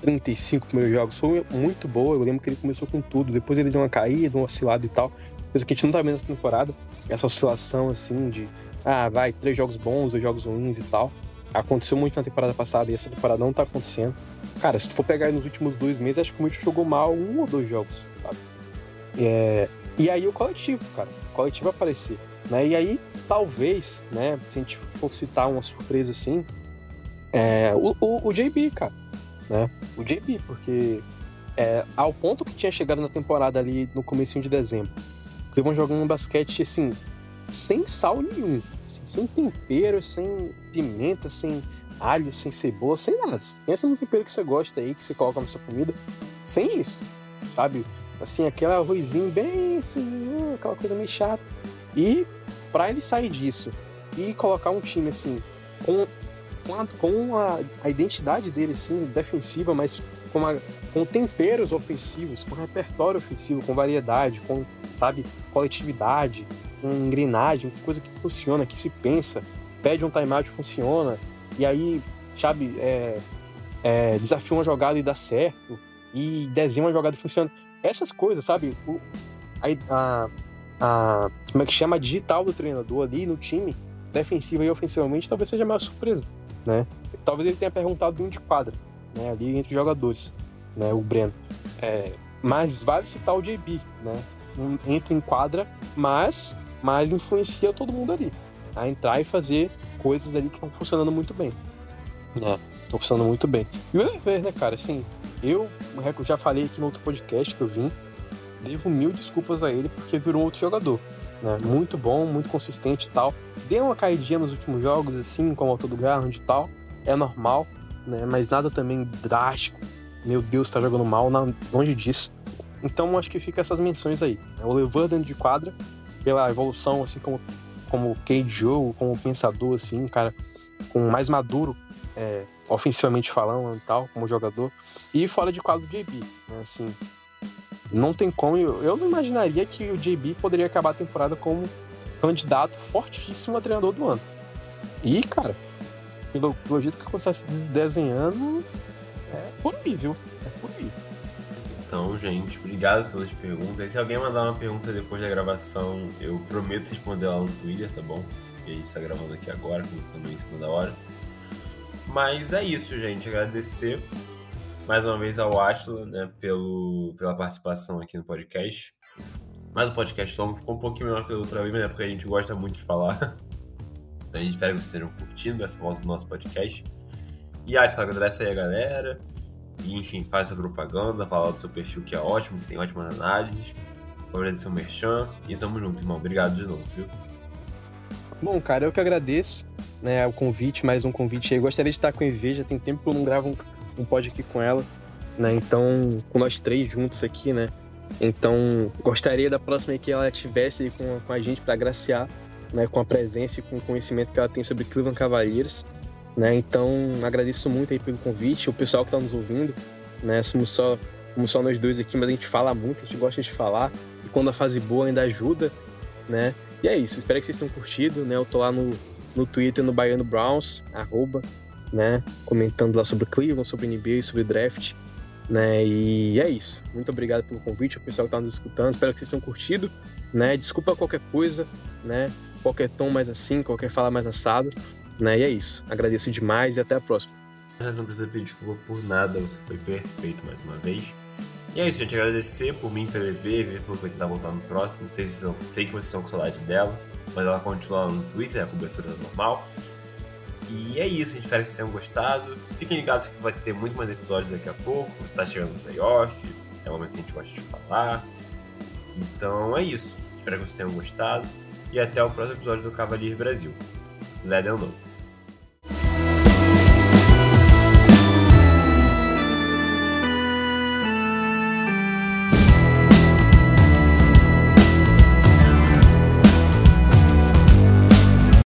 35 primeiros jogos foi muito boa. Eu lembro que ele começou com tudo. Depois ele deu uma caída, um oscilado e tal. Coisa que a gente não tá vendo nessa temporada. Essa oscilação, assim, de ah, vai, três jogos bons, dois jogos ruins e tal. Aconteceu muito na temporada passada e essa temporada não tá acontecendo. Cara, se tu for pegar nos últimos dois meses, acho que o Mitchell jogou mal um ou dois jogos, sabe? É... E aí o coletivo, cara. O coletivo aparecer. Né? E aí, talvez, né, se a gente for citar uma surpresa assim, é, o, o, o JB, cara né? O JB, porque é, ao ponto que tinha chegado na temporada ali no começo de dezembro, vão jogando um basquete assim, sem sal nenhum, assim, sem tempero, sem pimenta, sem alho, sem cebola, sem nada. Pensa no tempero que você gosta aí, que você coloca na sua comida, sem isso, sabe? Assim, aquele arrozinho bem assim, uh, aquela coisa meio chata. E para ele sair disso e colocar um time assim, com, com, a, a, identidade dele, assim, defensiva, mas com, uma, com temperos ofensivos, com repertório ofensivo, com variedade, com, sabe, coletividade, com engrenagem, coisa que funciona, que se pensa, pede um timeout funciona, e aí, sabe, é, é, desafia uma jogada e dá certo, e desenha uma jogada e funciona. Essas coisas, sabe? O, a, a, como é que chama? A digital do treinador ali no time, defensiva e ofensivamente, talvez seja a maior surpresa, né? Talvez ele tenha perguntado um de quadra, né? Ali entre jogadores, né? O Breno. É, mas vale citar o JB, né? Entra em quadra, mas, mas influencia todo mundo ali a entrar e fazer coisas ali que estão funcionando muito bem. Né? Estão funcionando muito bem. E o Oliver, né, cara, assim, eu já falei aqui no outro podcast que eu vim, devo mil desculpas a ele porque virou outro jogador. Né? Muito bom, muito consistente e tal. Deu uma caidinha nos últimos jogos, assim, com o autor do Garland e tal. É normal, né? Mas nada também drástico. Meu Deus, tá jogando mal, longe disso. Então acho que fica essas menções aí. Né? O Levan dentro de quadra, pela evolução, assim como como Cade jogo, como pensador, assim, cara com mais maduro, é, ofensivamente falando e tal, como jogador. E fora de quadro do JB, né, assim, não tem como, eu, eu não imaginaria que o JB poderia acabar a temporada como candidato fortíssimo a treinador do ano. E, cara, pelo, pelo jeito que você está se desenhando, é por aí, viu? É por aí. Então, gente, obrigado pelas perguntas. Se alguém mandar uma pergunta depois da gravação, eu prometo responder lá no Twitter, tá bom? Porque a gente tá gravando aqui agora, como também em cima da hora. Mas é isso, gente. Agradecer mais uma vez ao Atila, né, pelo, pela participação aqui no podcast. Mas o podcast longo ficou um pouquinho menor que o outra vez, né? Porque a gente gosta muito de falar. Então a gente espera que vocês estejam curtindo essa volta do nosso podcast. E Atila, agradece aí a galera. E, enfim, faz a propaganda, fala do seu perfil que é ótimo, que tem ótimas análises. Agradecer o Merchan e tamo junto, irmão. Obrigado de novo, viu? Bom, cara, eu que agradeço né, o convite, mais um convite aí. Gostaria de estar com a EV, já tem tempo que eu não gravo um, um pod aqui com ela, né? Então, com nós três juntos aqui, né? Então, gostaria da próxima que ela tivesse com, com a gente para agraciar, né, com a presença e com o conhecimento que ela tem sobre Cleveland Cavaliers. Né? Então, agradeço muito aí pelo convite, o pessoal que está nos ouvindo. Né? Somos só, somos só nós dois aqui, mas a gente fala muito, a gente gosta de falar. E quando a fase boa ainda ajuda, né? E é isso, espero que vocês tenham curtido, né? Eu tô lá no, no Twitter, no Baiano Browns, arroba, né? Comentando lá sobre Cleveland, sobre NBA, sobre draft, né? E é isso. Muito obrigado pelo convite, o pessoal que tá nos escutando. Espero que vocês tenham curtido, né? Desculpa qualquer coisa, né? Qualquer tom mais assim, qualquer fala mais assado. Né? E é isso. Agradeço demais e até a próxima. Não precisa pedir desculpa por nada, você foi perfeito mais uma vez. E é isso, gente. Agradecer por mim, pelo EV, vai tentar voltar no próximo. Sei, se são, sei que vocês estão com saudade dela, mas ela continua no Twitter, a cobertura é normal. E é isso, espera que vocês tenham gostado. Fiquem ligados que vai ter muito mais episódios daqui a pouco. Tá chegando o playoff, é o momento que a gente gosta de falar. Então é isso. Espero que vocês tenham gostado. E até o próximo episódio do Cavalier Brasil. Let them know.